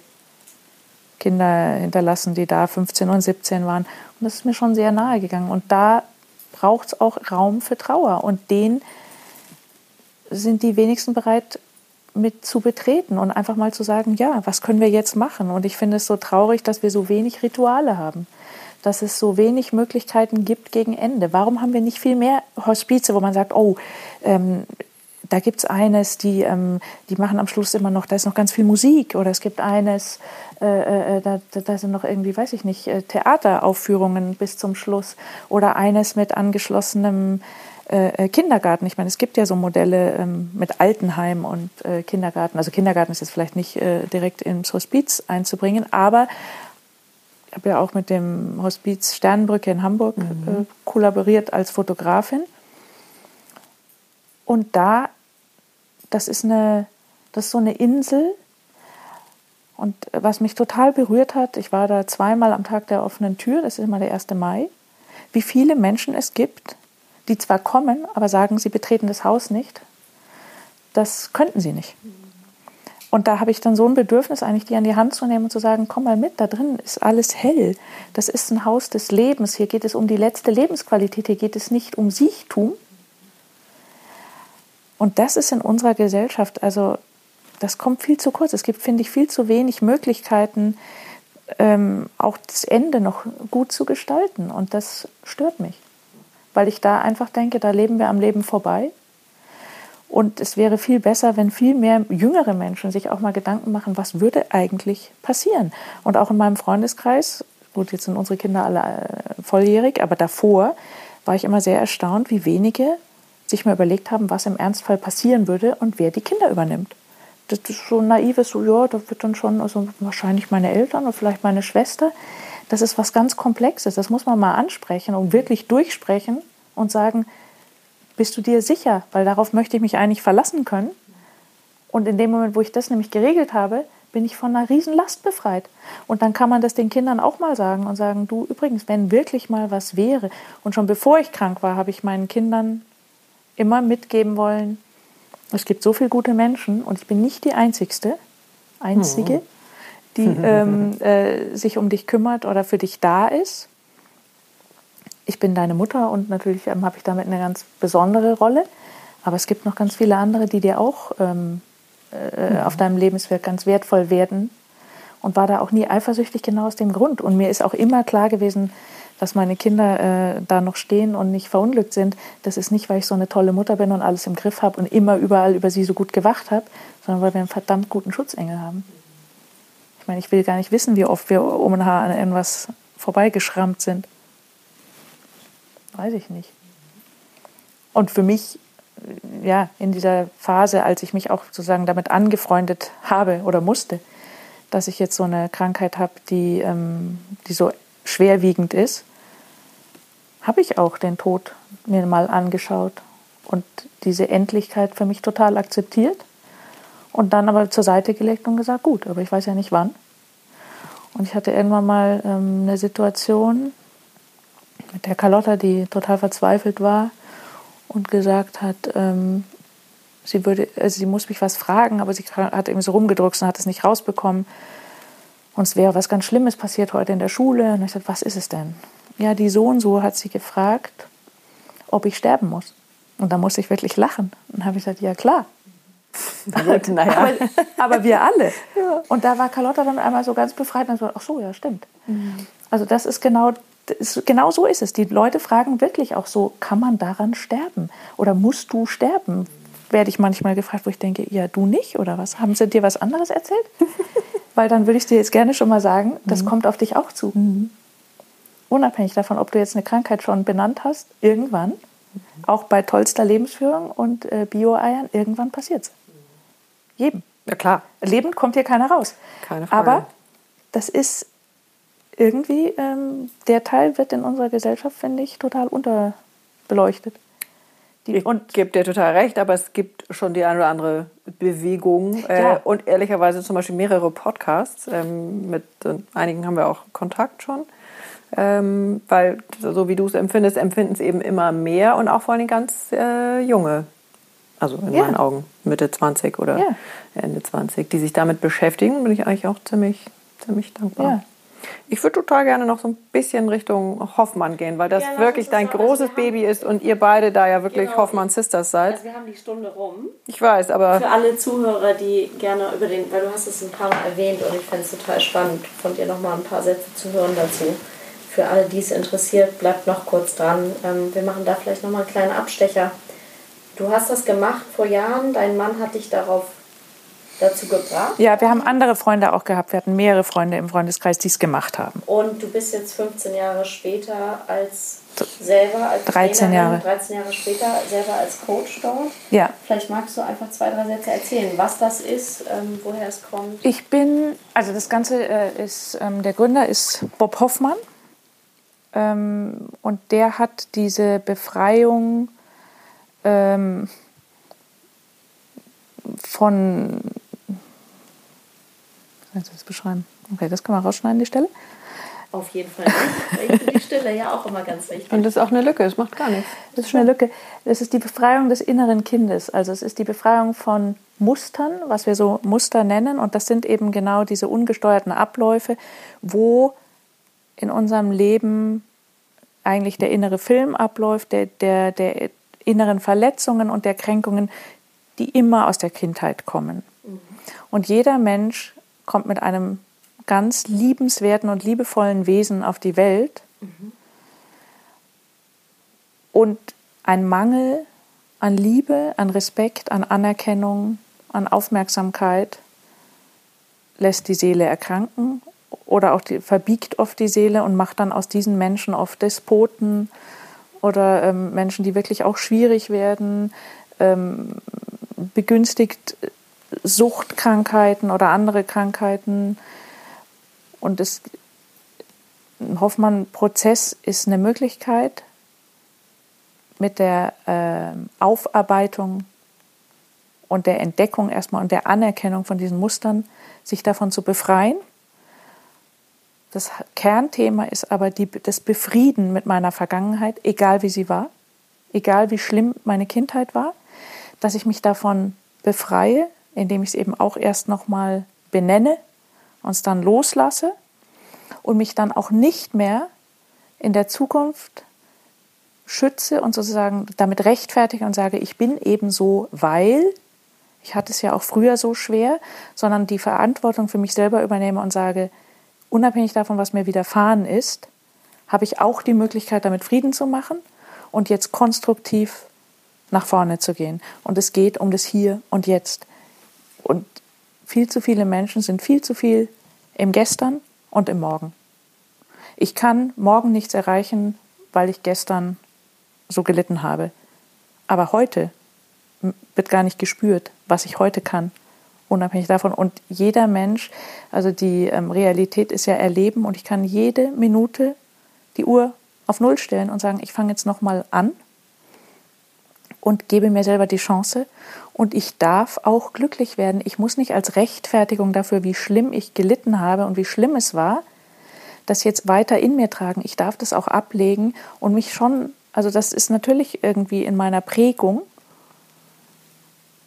Kinder hinterlassen, die da 15 und 17 waren. Und das ist mir schon sehr nahe gegangen. Und da braucht es auch Raum für Trauer. Und den sind die wenigsten bereit mit zu betreten und einfach mal zu sagen, ja, was können wir jetzt machen? Und ich finde es so traurig, dass wir so wenig Rituale haben, dass es so wenig Möglichkeiten gibt gegen Ende. Warum haben wir nicht viel mehr Hospize, wo man sagt, oh, ähm, da gibt es eines, die, ähm, die machen am Schluss immer noch, da ist noch ganz viel Musik oder es gibt eines, äh, äh, da, da sind noch irgendwie, weiß ich nicht, äh, Theateraufführungen bis zum Schluss oder eines mit angeschlossenem äh, äh, Kindergarten. Ich meine, es gibt ja so Modelle ähm, mit Altenheim und äh, Kindergarten. Also Kindergarten ist jetzt vielleicht nicht äh, direkt ins Hospiz einzubringen, aber ich habe ja auch mit dem Hospiz Sternbrücke in Hamburg äh, kollaboriert als Fotografin. Und da, das ist eine, das ist so eine Insel. Und was mich total berührt hat, ich war da zweimal am Tag der offenen Tür, das ist immer der 1. Mai, wie viele Menschen es gibt, die zwar kommen, aber sagen, sie betreten das Haus nicht. Das könnten sie nicht. Und da habe ich dann so ein Bedürfnis, eigentlich die an die Hand zu nehmen und zu sagen, komm mal mit, da drin ist alles hell. Das ist ein Haus des Lebens. Hier geht es um die letzte Lebensqualität. Hier geht es nicht um Siechtum. Und das ist in unserer Gesellschaft, also das kommt viel zu kurz. Es gibt, finde ich, viel zu wenig Möglichkeiten, ähm, auch das Ende noch gut zu gestalten. Und das stört mich, weil ich da einfach denke, da leben wir am Leben vorbei. Und es wäre viel besser, wenn viel mehr jüngere Menschen sich auch mal Gedanken machen, was würde eigentlich passieren. Und auch in meinem Freundeskreis, gut, jetzt sind unsere Kinder alle äh, volljährig, aber davor war ich immer sehr erstaunt, wie wenige sich mal überlegt haben, was im Ernstfall passieren würde und wer die Kinder übernimmt. Das ist so naives, so ja, da wird dann schon, also wahrscheinlich meine Eltern oder vielleicht meine Schwester. Das ist was ganz Komplexes. Das muss man mal ansprechen und wirklich durchsprechen und sagen, bist du dir sicher? Weil darauf möchte ich mich eigentlich verlassen können. Und in dem Moment, wo ich das nämlich geregelt habe, bin ich von einer riesen Last befreit. Und dann kann man das den Kindern auch mal sagen und sagen, du übrigens, wenn wirklich mal was wäre. Und schon bevor ich krank war, habe ich meinen Kindern immer mitgeben wollen, es gibt so viele gute Menschen und ich bin nicht die Einzigste, Einzige, die ähm, äh, sich um dich kümmert oder für dich da ist. Ich bin deine Mutter und natürlich ähm, habe ich damit eine ganz besondere Rolle. Aber es gibt noch ganz viele andere, die dir auch ähm, äh, auf deinem Lebensweg ganz wertvoll werden. Und war da auch nie eifersüchtig, genau aus dem Grund. Und mir ist auch immer klar gewesen, dass meine Kinder äh, da noch stehen und nicht verunglückt sind. Das ist nicht, weil ich so eine tolle Mutter bin und alles im Griff habe und immer überall über sie so gut gewacht habe, sondern weil wir einen verdammt guten Schutzengel haben. Ich meine, ich will gar nicht wissen, wie oft wir um ein Haar an irgendwas vorbeigeschrammt sind. Weiß ich nicht. Und für mich, ja, in dieser Phase, als ich mich auch sozusagen damit angefreundet habe oder musste, dass ich jetzt so eine Krankheit habe, die, ähm, die so schwerwiegend ist, habe ich auch den Tod mir mal angeschaut und diese Endlichkeit für mich total akzeptiert und dann aber zur Seite gelegt und gesagt, gut, aber ich weiß ja nicht wann. Und ich hatte irgendwann mal ähm, eine Situation mit der Carlotta, die total verzweifelt war und gesagt hat, ähm, sie würde, also sie muss mich was fragen, aber sie hat irgendwie so rumgedruckt und hat es nicht rausbekommen. Und es wäre was ganz Schlimmes passiert heute in der Schule. Und ich sagte, was ist es denn? Ja, die so und so hat sie gefragt, ob ich sterben muss. Und da musste ich wirklich lachen. Und habe ich gesagt, ja klar. Gut, naja. aber, aber wir alle. Ja. Und da war Carlotta dann einmal so ganz befreit und so, ach so, ja, stimmt. Mhm. Also das ist genau, das, genau so ist es. Die Leute fragen wirklich auch so, kann man daran sterben? Oder musst du sterben? Werde ich manchmal gefragt, wo ich denke, ja, du nicht oder was? Haben sie dir was anderes erzählt? Weil dann würde ich dir jetzt gerne schon mal sagen, das mhm. kommt auf dich auch zu. Mhm. Unabhängig davon, ob du jetzt eine Krankheit schon benannt hast, irgendwann, mhm. auch bei tollster Lebensführung und äh, Bio-Eiern, irgendwann passiert es. Jedem. Ja, klar. Lebend kommt hier keiner raus. Keine Frage. Aber das ist irgendwie, ähm, der Teil wird in unserer Gesellschaft, finde ich, total unterbeleuchtet. Die, ich und gebe dir total recht, aber es gibt schon die eine oder andere Bewegung äh, ja. und ehrlicherweise zum Beispiel mehrere Podcasts. Ähm, mit äh, einigen haben wir auch Kontakt schon. Ähm, weil so wie du es empfindest, empfinden es eben immer mehr und auch vor allem ganz äh, junge also in ja. meinen Augen Mitte 20 oder ja. Ende 20, die sich damit beschäftigen, bin ich eigentlich auch ziemlich, ziemlich dankbar. Ich würde total gerne noch so ein bisschen Richtung Hoffmann gehen, weil das ja, wirklich dein großes Baby ist und ihr beide da ja wirklich genau. Hoffmann Sisters seid. Also wir haben die Stunde rum. Ich weiß, aber... Für alle Zuhörer, die gerne über den... Weil du hast es ein paar Mal erwähnt und ich fände es total spannend, von dir noch mal ein paar Sätze zu hören dazu. Für alle, die es interessiert, bleibt noch kurz dran. Ähm, wir machen da vielleicht noch mal einen kleinen Abstecher Du hast das gemacht vor Jahren, dein Mann hat dich darauf dazu gebracht. Ja, wir haben andere Freunde auch gehabt. Wir hatten mehrere Freunde im Freundeskreis, die es gemacht haben. Und du bist jetzt 15 Jahre später als selber als 13 Jahre. 13 Jahre später selber als Coach dort. Ja. Vielleicht magst du einfach zwei, drei Sätze erzählen, was das ist, ähm, woher es kommt. Ich bin, also das Ganze äh, ist, ähm, der Gründer ist Bob Hoffmann. Ähm, und der hat diese Befreiung ähm, von. Soll ich das beschreiben? Okay, das kann man rausschneiden, die Stelle. Auf jeden Fall nicht. Ich finde die Stille ja auch immer ganz wichtig. Und das ist auch eine Lücke, es macht gar nichts. Das ist eine Lücke. Es ist die Befreiung des inneren Kindes. Also es ist die Befreiung von Mustern, was wir so Muster nennen. Und das sind eben genau diese ungesteuerten Abläufe, wo in unserem Leben eigentlich der innere Film abläuft, der, der, der inneren Verletzungen und der Kränkungen, die immer aus der Kindheit kommen. Mhm. Und jeder Mensch kommt mit einem ganz liebenswerten und liebevollen Wesen auf die Welt. Mhm. Und ein Mangel an Liebe, an Respekt, an Anerkennung, an Aufmerksamkeit lässt die Seele erkranken oder auch die, verbiegt oft die Seele und macht dann aus diesen Menschen oft Despoten, oder ähm, Menschen, die wirklich auch schwierig werden, ähm, begünstigt Suchtkrankheiten oder andere Krankheiten. Und das Hoffmann-Prozess ist eine Möglichkeit, mit der äh, Aufarbeitung und der Entdeckung erstmal und der Anerkennung von diesen Mustern sich davon zu befreien das Kernthema ist aber die, das Befrieden mit meiner Vergangenheit, egal wie sie war, egal wie schlimm meine Kindheit war, dass ich mich davon befreie, indem ich es eben auch erst nochmal benenne und es dann loslasse und mich dann auch nicht mehr in der Zukunft schütze und sozusagen damit rechtfertige und sage, ich bin eben so, weil ich hatte es ja auch früher so schwer, sondern die Verantwortung für mich selber übernehme und sage, unabhängig davon, was mir widerfahren ist, habe ich auch die Möglichkeit, damit Frieden zu machen und jetzt konstruktiv nach vorne zu gehen. Und es geht um das Hier und Jetzt. Und viel zu viele Menschen sind viel zu viel im Gestern und im Morgen. Ich kann morgen nichts erreichen, weil ich gestern so gelitten habe. Aber heute wird gar nicht gespürt, was ich heute kann unabhängig davon. Und jeder Mensch, also die ähm, Realität ist ja erleben und ich kann jede Minute die Uhr auf Null stellen und sagen, ich fange jetzt nochmal an und gebe mir selber die Chance. Und ich darf auch glücklich werden. Ich muss nicht als Rechtfertigung dafür, wie schlimm ich gelitten habe und wie schlimm es war, das jetzt weiter in mir tragen. Ich darf das auch ablegen und mich schon, also das ist natürlich irgendwie in meiner Prägung,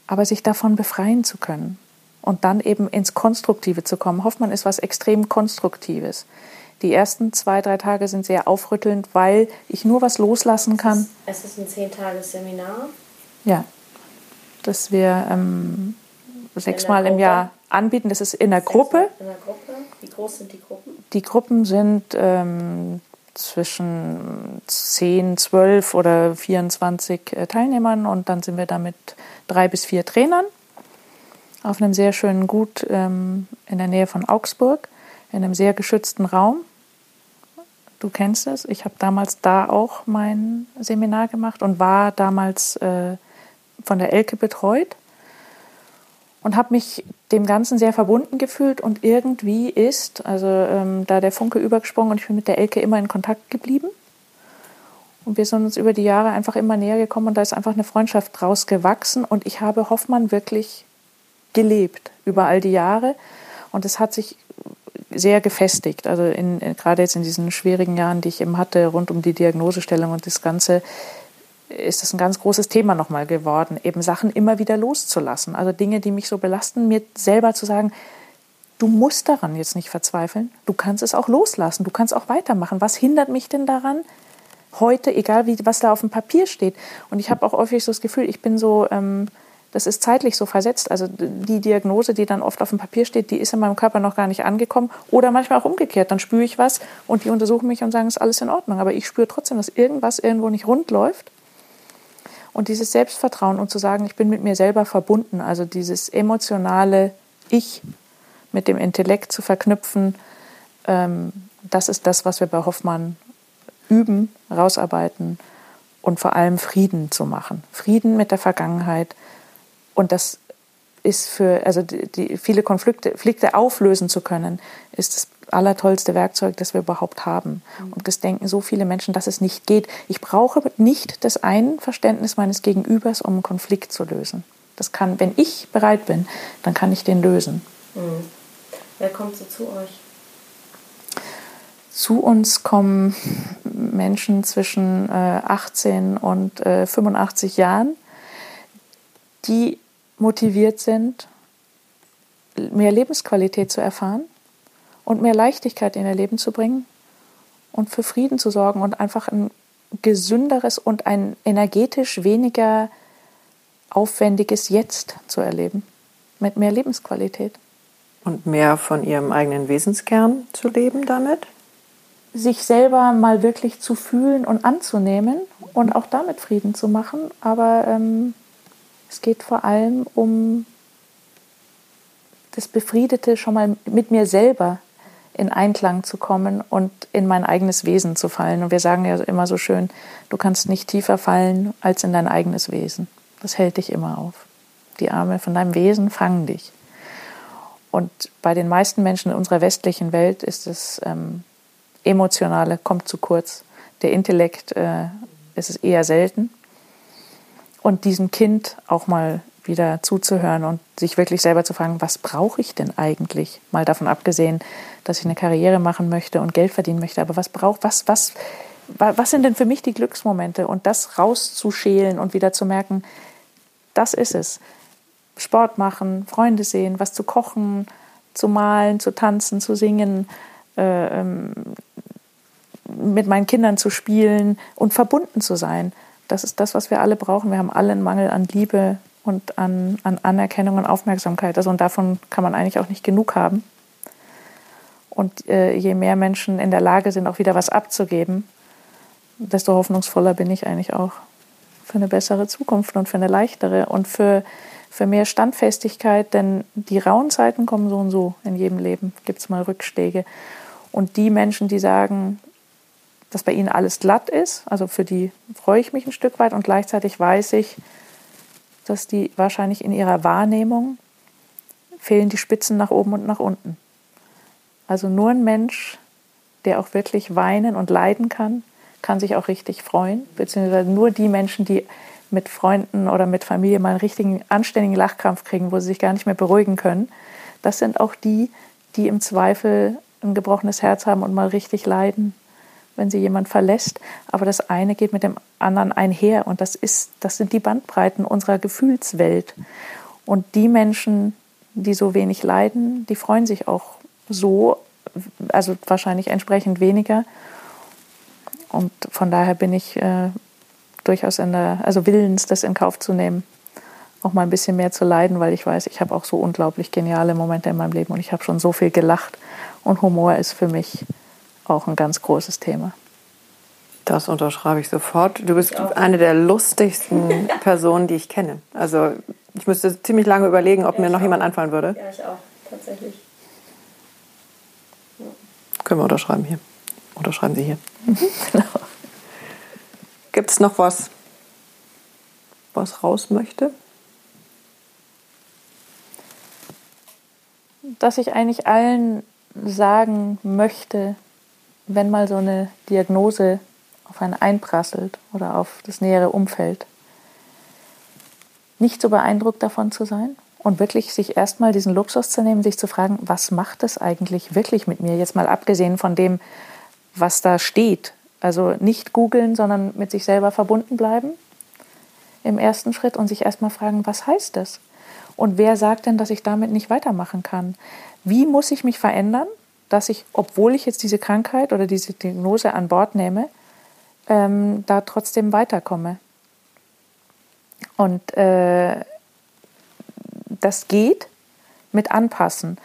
aber sich davon befreien zu können und dann eben ins Konstruktive zu kommen. Hoffmann ist was extrem Konstruktives. Die ersten zwei, drei Tage sind sehr aufrüttelnd, weil ich nur was loslassen kann. Es ist ein zehntages-Seminar. Ja, das wir ähm, sechsmal im Jahr anbieten. Das ist in der Gruppe. In der Gruppe. Wie groß sind die Gruppen? Die Gruppen sind ähm, zwischen 10, 12 oder 24 äh, Teilnehmern und dann sind wir da mit drei bis vier Trainern auf einem sehr schönen Gut ähm, in der Nähe von Augsburg, in einem sehr geschützten Raum. Du kennst es. Ich habe damals da auch mein Seminar gemacht und war damals äh, von der Elke betreut und habe mich dem Ganzen sehr verbunden gefühlt und irgendwie ist, also ähm, da der Funke übergesprungen und ich bin mit der Elke immer in Kontakt geblieben. Und wir sind uns über die Jahre einfach immer näher gekommen und da ist einfach eine Freundschaft draus gewachsen und ich habe Hoffmann wirklich gelebt über all die Jahre und es hat sich sehr gefestigt. Also in, gerade jetzt in diesen schwierigen Jahren, die ich eben hatte, rund um die Diagnosestellung und das Ganze, ist das ein ganz großes Thema nochmal geworden, eben Sachen immer wieder loszulassen. Also Dinge, die mich so belasten, mir selber zu sagen, du musst daran jetzt nicht verzweifeln, du kannst es auch loslassen, du kannst auch weitermachen. Was hindert mich denn daran, heute, egal wie, was da auf dem Papier steht? Und ich habe auch häufig so das Gefühl, ich bin so... Ähm, das ist zeitlich so versetzt. Also die Diagnose, die dann oft auf dem Papier steht, die ist in meinem Körper noch gar nicht angekommen. Oder manchmal auch umgekehrt. Dann spüre ich was und die untersuchen mich und sagen, es ist alles in Ordnung. Aber ich spüre trotzdem, dass irgendwas irgendwo nicht rund läuft. Und dieses Selbstvertrauen und zu sagen, ich bin mit mir selber verbunden, also dieses emotionale Ich mit dem Intellekt zu verknüpfen, ähm, das ist das, was wir bei Hoffmann üben, rausarbeiten und vor allem Frieden zu machen. Frieden mit der Vergangenheit, und das ist für, also die, die viele Konflikte, Konflikte auflösen zu können, ist das allertollste Werkzeug, das wir überhaupt haben. Mhm. Und das denken so viele Menschen, dass es nicht geht. Ich brauche nicht das Einverständnis meines Gegenübers, um einen Konflikt zu lösen. Das kann, wenn ich bereit bin, dann kann ich den lösen. Mhm. Wer kommt so zu euch? Zu uns kommen Menschen zwischen äh, 18 und äh, 85 Jahren, die motiviert sind, mehr Lebensqualität zu erfahren und mehr Leichtigkeit in ihr Leben zu bringen und für Frieden zu sorgen und einfach ein gesünderes und ein energetisch weniger aufwendiges Jetzt zu erleben, mit mehr Lebensqualität. Und mehr von ihrem eigenen Wesenskern zu leben damit? Sich selber mal wirklich zu fühlen und anzunehmen und auch damit Frieden zu machen, aber ähm, es geht vor allem um das Befriedete, schon mal mit mir selber in Einklang zu kommen und in mein eigenes Wesen zu fallen. Und wir sagen ja immer so schön, du kannst nicht tiefer fallen als in dein eigenes Wesen. Das hält dich immer auf. Die Arme von deinem Wesen fangen dich. Und bei den meisten Menschen in unserer westlichen Welt ist das ähm, Emotionale kommt zu kurz. Der Intellekt äh, ist es eher selten und diesem Kind auch mal wieder zuzuhören und sich wirklich selber zu fragen, was brauche ich denn eigentlich? Mal davon abgesehen, dass ich eine Karriere machen möchte und Geld verdienen möchte, aber was braucht, was, was, was sind denn für mich die Glücksmomente? Und das rauszuschälen und wieder zu merken, das ist es. Sport machen, Freunde sehen, was zu kochen, zu malen, zu tanzen, zu singen, äh, ähm, mit meinen Kindern zu spielen und verbunden zu sein. Das ist das, was wir alle brauchen. Wir haben alle einen Mangel an Liebe und an, an Anerkennung und Aufmerksamkeit. Also, und davon kann man eigentlich auch nicht genug haben. Und äh, je mehr Menschen in der Lage sind, auch wieder was abzugeben, desto hoffnungsvoller bin ich eigentlich auch für eine bessere Zukunft und für eine leichtere und für, für mehr Standfestigkeit. Denn die rauen Zeiten kommen so und so in jedem Leben. Gibt es mal Rückschläge. Und die Menschen, die sagen, dass bei ihnen alles glatt ist. Also für die freue ich mich ein Stück weit und gleichzeitig weiß ich, dass die wahrscheinlich in ihrer Wahrnehmung fehlen die Spitzen nach oben und nach unten. Also nur ein Mensch, der auch wirklich weinen und leiden kann, kann sich auch richtig freuen, beziehungsweise nur die Menschen, die mit Freunden oder mit Familie mal einen richtigen anständigen Lachkrampf kriegen, wo sie sich gar nicht mehr beruhigen können. Das sind auch die, die im Zweifel ein gebrochenes Herz haben und mal richtig leiden, wenn sie jemand verlässt. Aber das eine geht mit dem anderen einher und das ist, das sind die Bandbreiten unserer Gefühlswelt. Und die Menschen, die so wenig leiden, die freuen sich auch so, also wahrscheinlich entsprechend weniger. Und von daher bin ich äh, durchaus in der, also willens, das in Kauf zu nehmen, auch mal ein bisschen mehr zu leiden, weil ich weiß, ich habe auch so unglaublich geniale Momente in meinem Leben und ich habe schon so viel gelacht und Humor ist für mich auch ein ganz großes Thema. Das unterschreibe ich sofort. Du bist eine der lustigsten Personen, die ich kenne. Also ich müsste ziemlich lange überlegen, ob ja, mir noch auch. jemand einfallen würde. Ja, ich auch, tatsächlich. Können wir unterschreiben hier. Unterschreiben Sie hier. genau. Gibt es noch was, was raus möchte? Dass ich eigentlich allen sagen möchte, wenn mal so eine Diagnose auf einen einprasselt oder auf das nähere Umfeld, nicht so beeindruckt davon zu sein und wirklich sich erstmal diesen Luxus zu nehmen, sich zu fragen, was macht das eigentlich wirklich mit mir? Jetzt mal abgesehen von dem, was da steht. Also nicht googeln, sondern mit sich selber verbunden bleiben im ersten Schritt und sich erstmal fragen, was heißt das? Und wer sagt denn, dass ich damit nicht weitermachen kann? Wie muss ich mich verändern, dass ich, obwohl ich jetzt diese Krankheit oder diese Diagnose an Bord nehme, ähm, da trotzdem weiterkomme? Und äh, das geht mit Anpassen.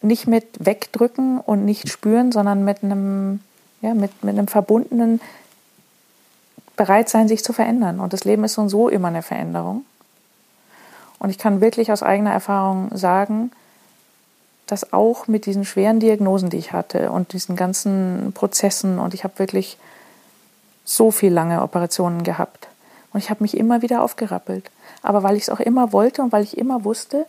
Nicht mit wegdrücken und nicht spüren, sondern mit einem ja, mit, mit einem verbundenen Bereitsein, sich zu verändern. Und das Leben ist so und so immer eine Veränderung. Und ich kann wirklich aus eigener Erfahrung sagen, dass auch mit diesen schweren Diagnosen, die ich hatte und diesen ganzen Prozessen, und ich habe wirklich so viel lange Operationen gehabt. Und ich habe mich immer wieder aufgerappelt. Aber weil ich es auch immer wollte und weil ich immer wusste,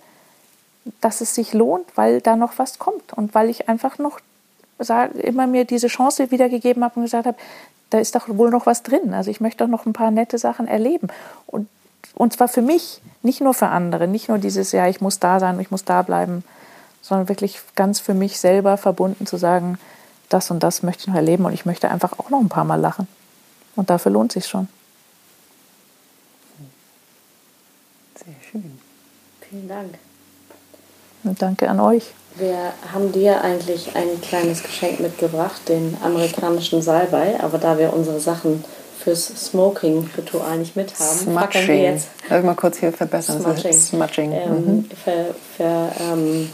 dass es sich lohnt, weil da noch was kommt und weil ich einfach noch immer mir diese Chance wiedergegeben habe und gesagt habe, da ist doch wohl noch was drin. Also ich möchte doch noch ein paar nette Sachen erleben. Und, und zwar für mich, nicht nur für andere, nicht nur dieses, ja, ich muss da sein, ich muss da bleiben, sondern wirklich ganz für mich selber verbunden zu sagen, das und das möchte ich noch erleben und ich möchte einfach auch noch ein paar Mal lachen. Und dafür lohnt sich schon. Schön. Vielen Dank. Und danke an euch. Wir haben dir eigentlich ein kleines Geschenk mitgebracht, den amerikanischen Salbei, aber da wir unsere Sachen fürs Smoking-Ritual nicht mit haben, Smudging. wir jetzt. Darf ich mal kurz hier verbessern? Smudging. Smudging. Ähm, mhm. ver, ver, ähm,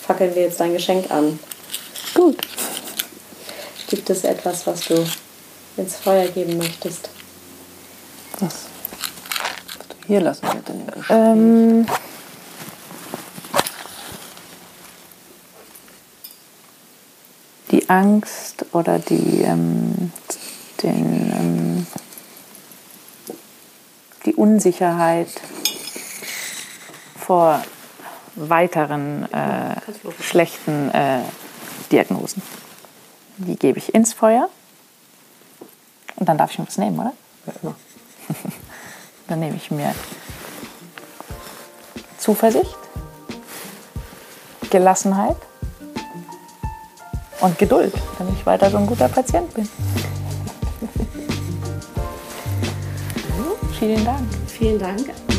fackeln wir jetzt dein Geschenk an. Gut. Gibt es etwas, was du ins Feuer geben möchtest? Was? Hier lassen in dem Geschenk? Ähm die Angst oder die, ähm, den, ähm, die Unsicherheit vor weiteren äh, schlechten äh, Diagnosen. Die gebe ich ins Feuer. Und dann darf ich mir was nehmen, oder? Ja, immer. dann nehme ich mir Zuversicht, Gelassenheit, und Geduld, damit ich weiter so ein guter Patient bin. Vielen Dank. Vielen Dank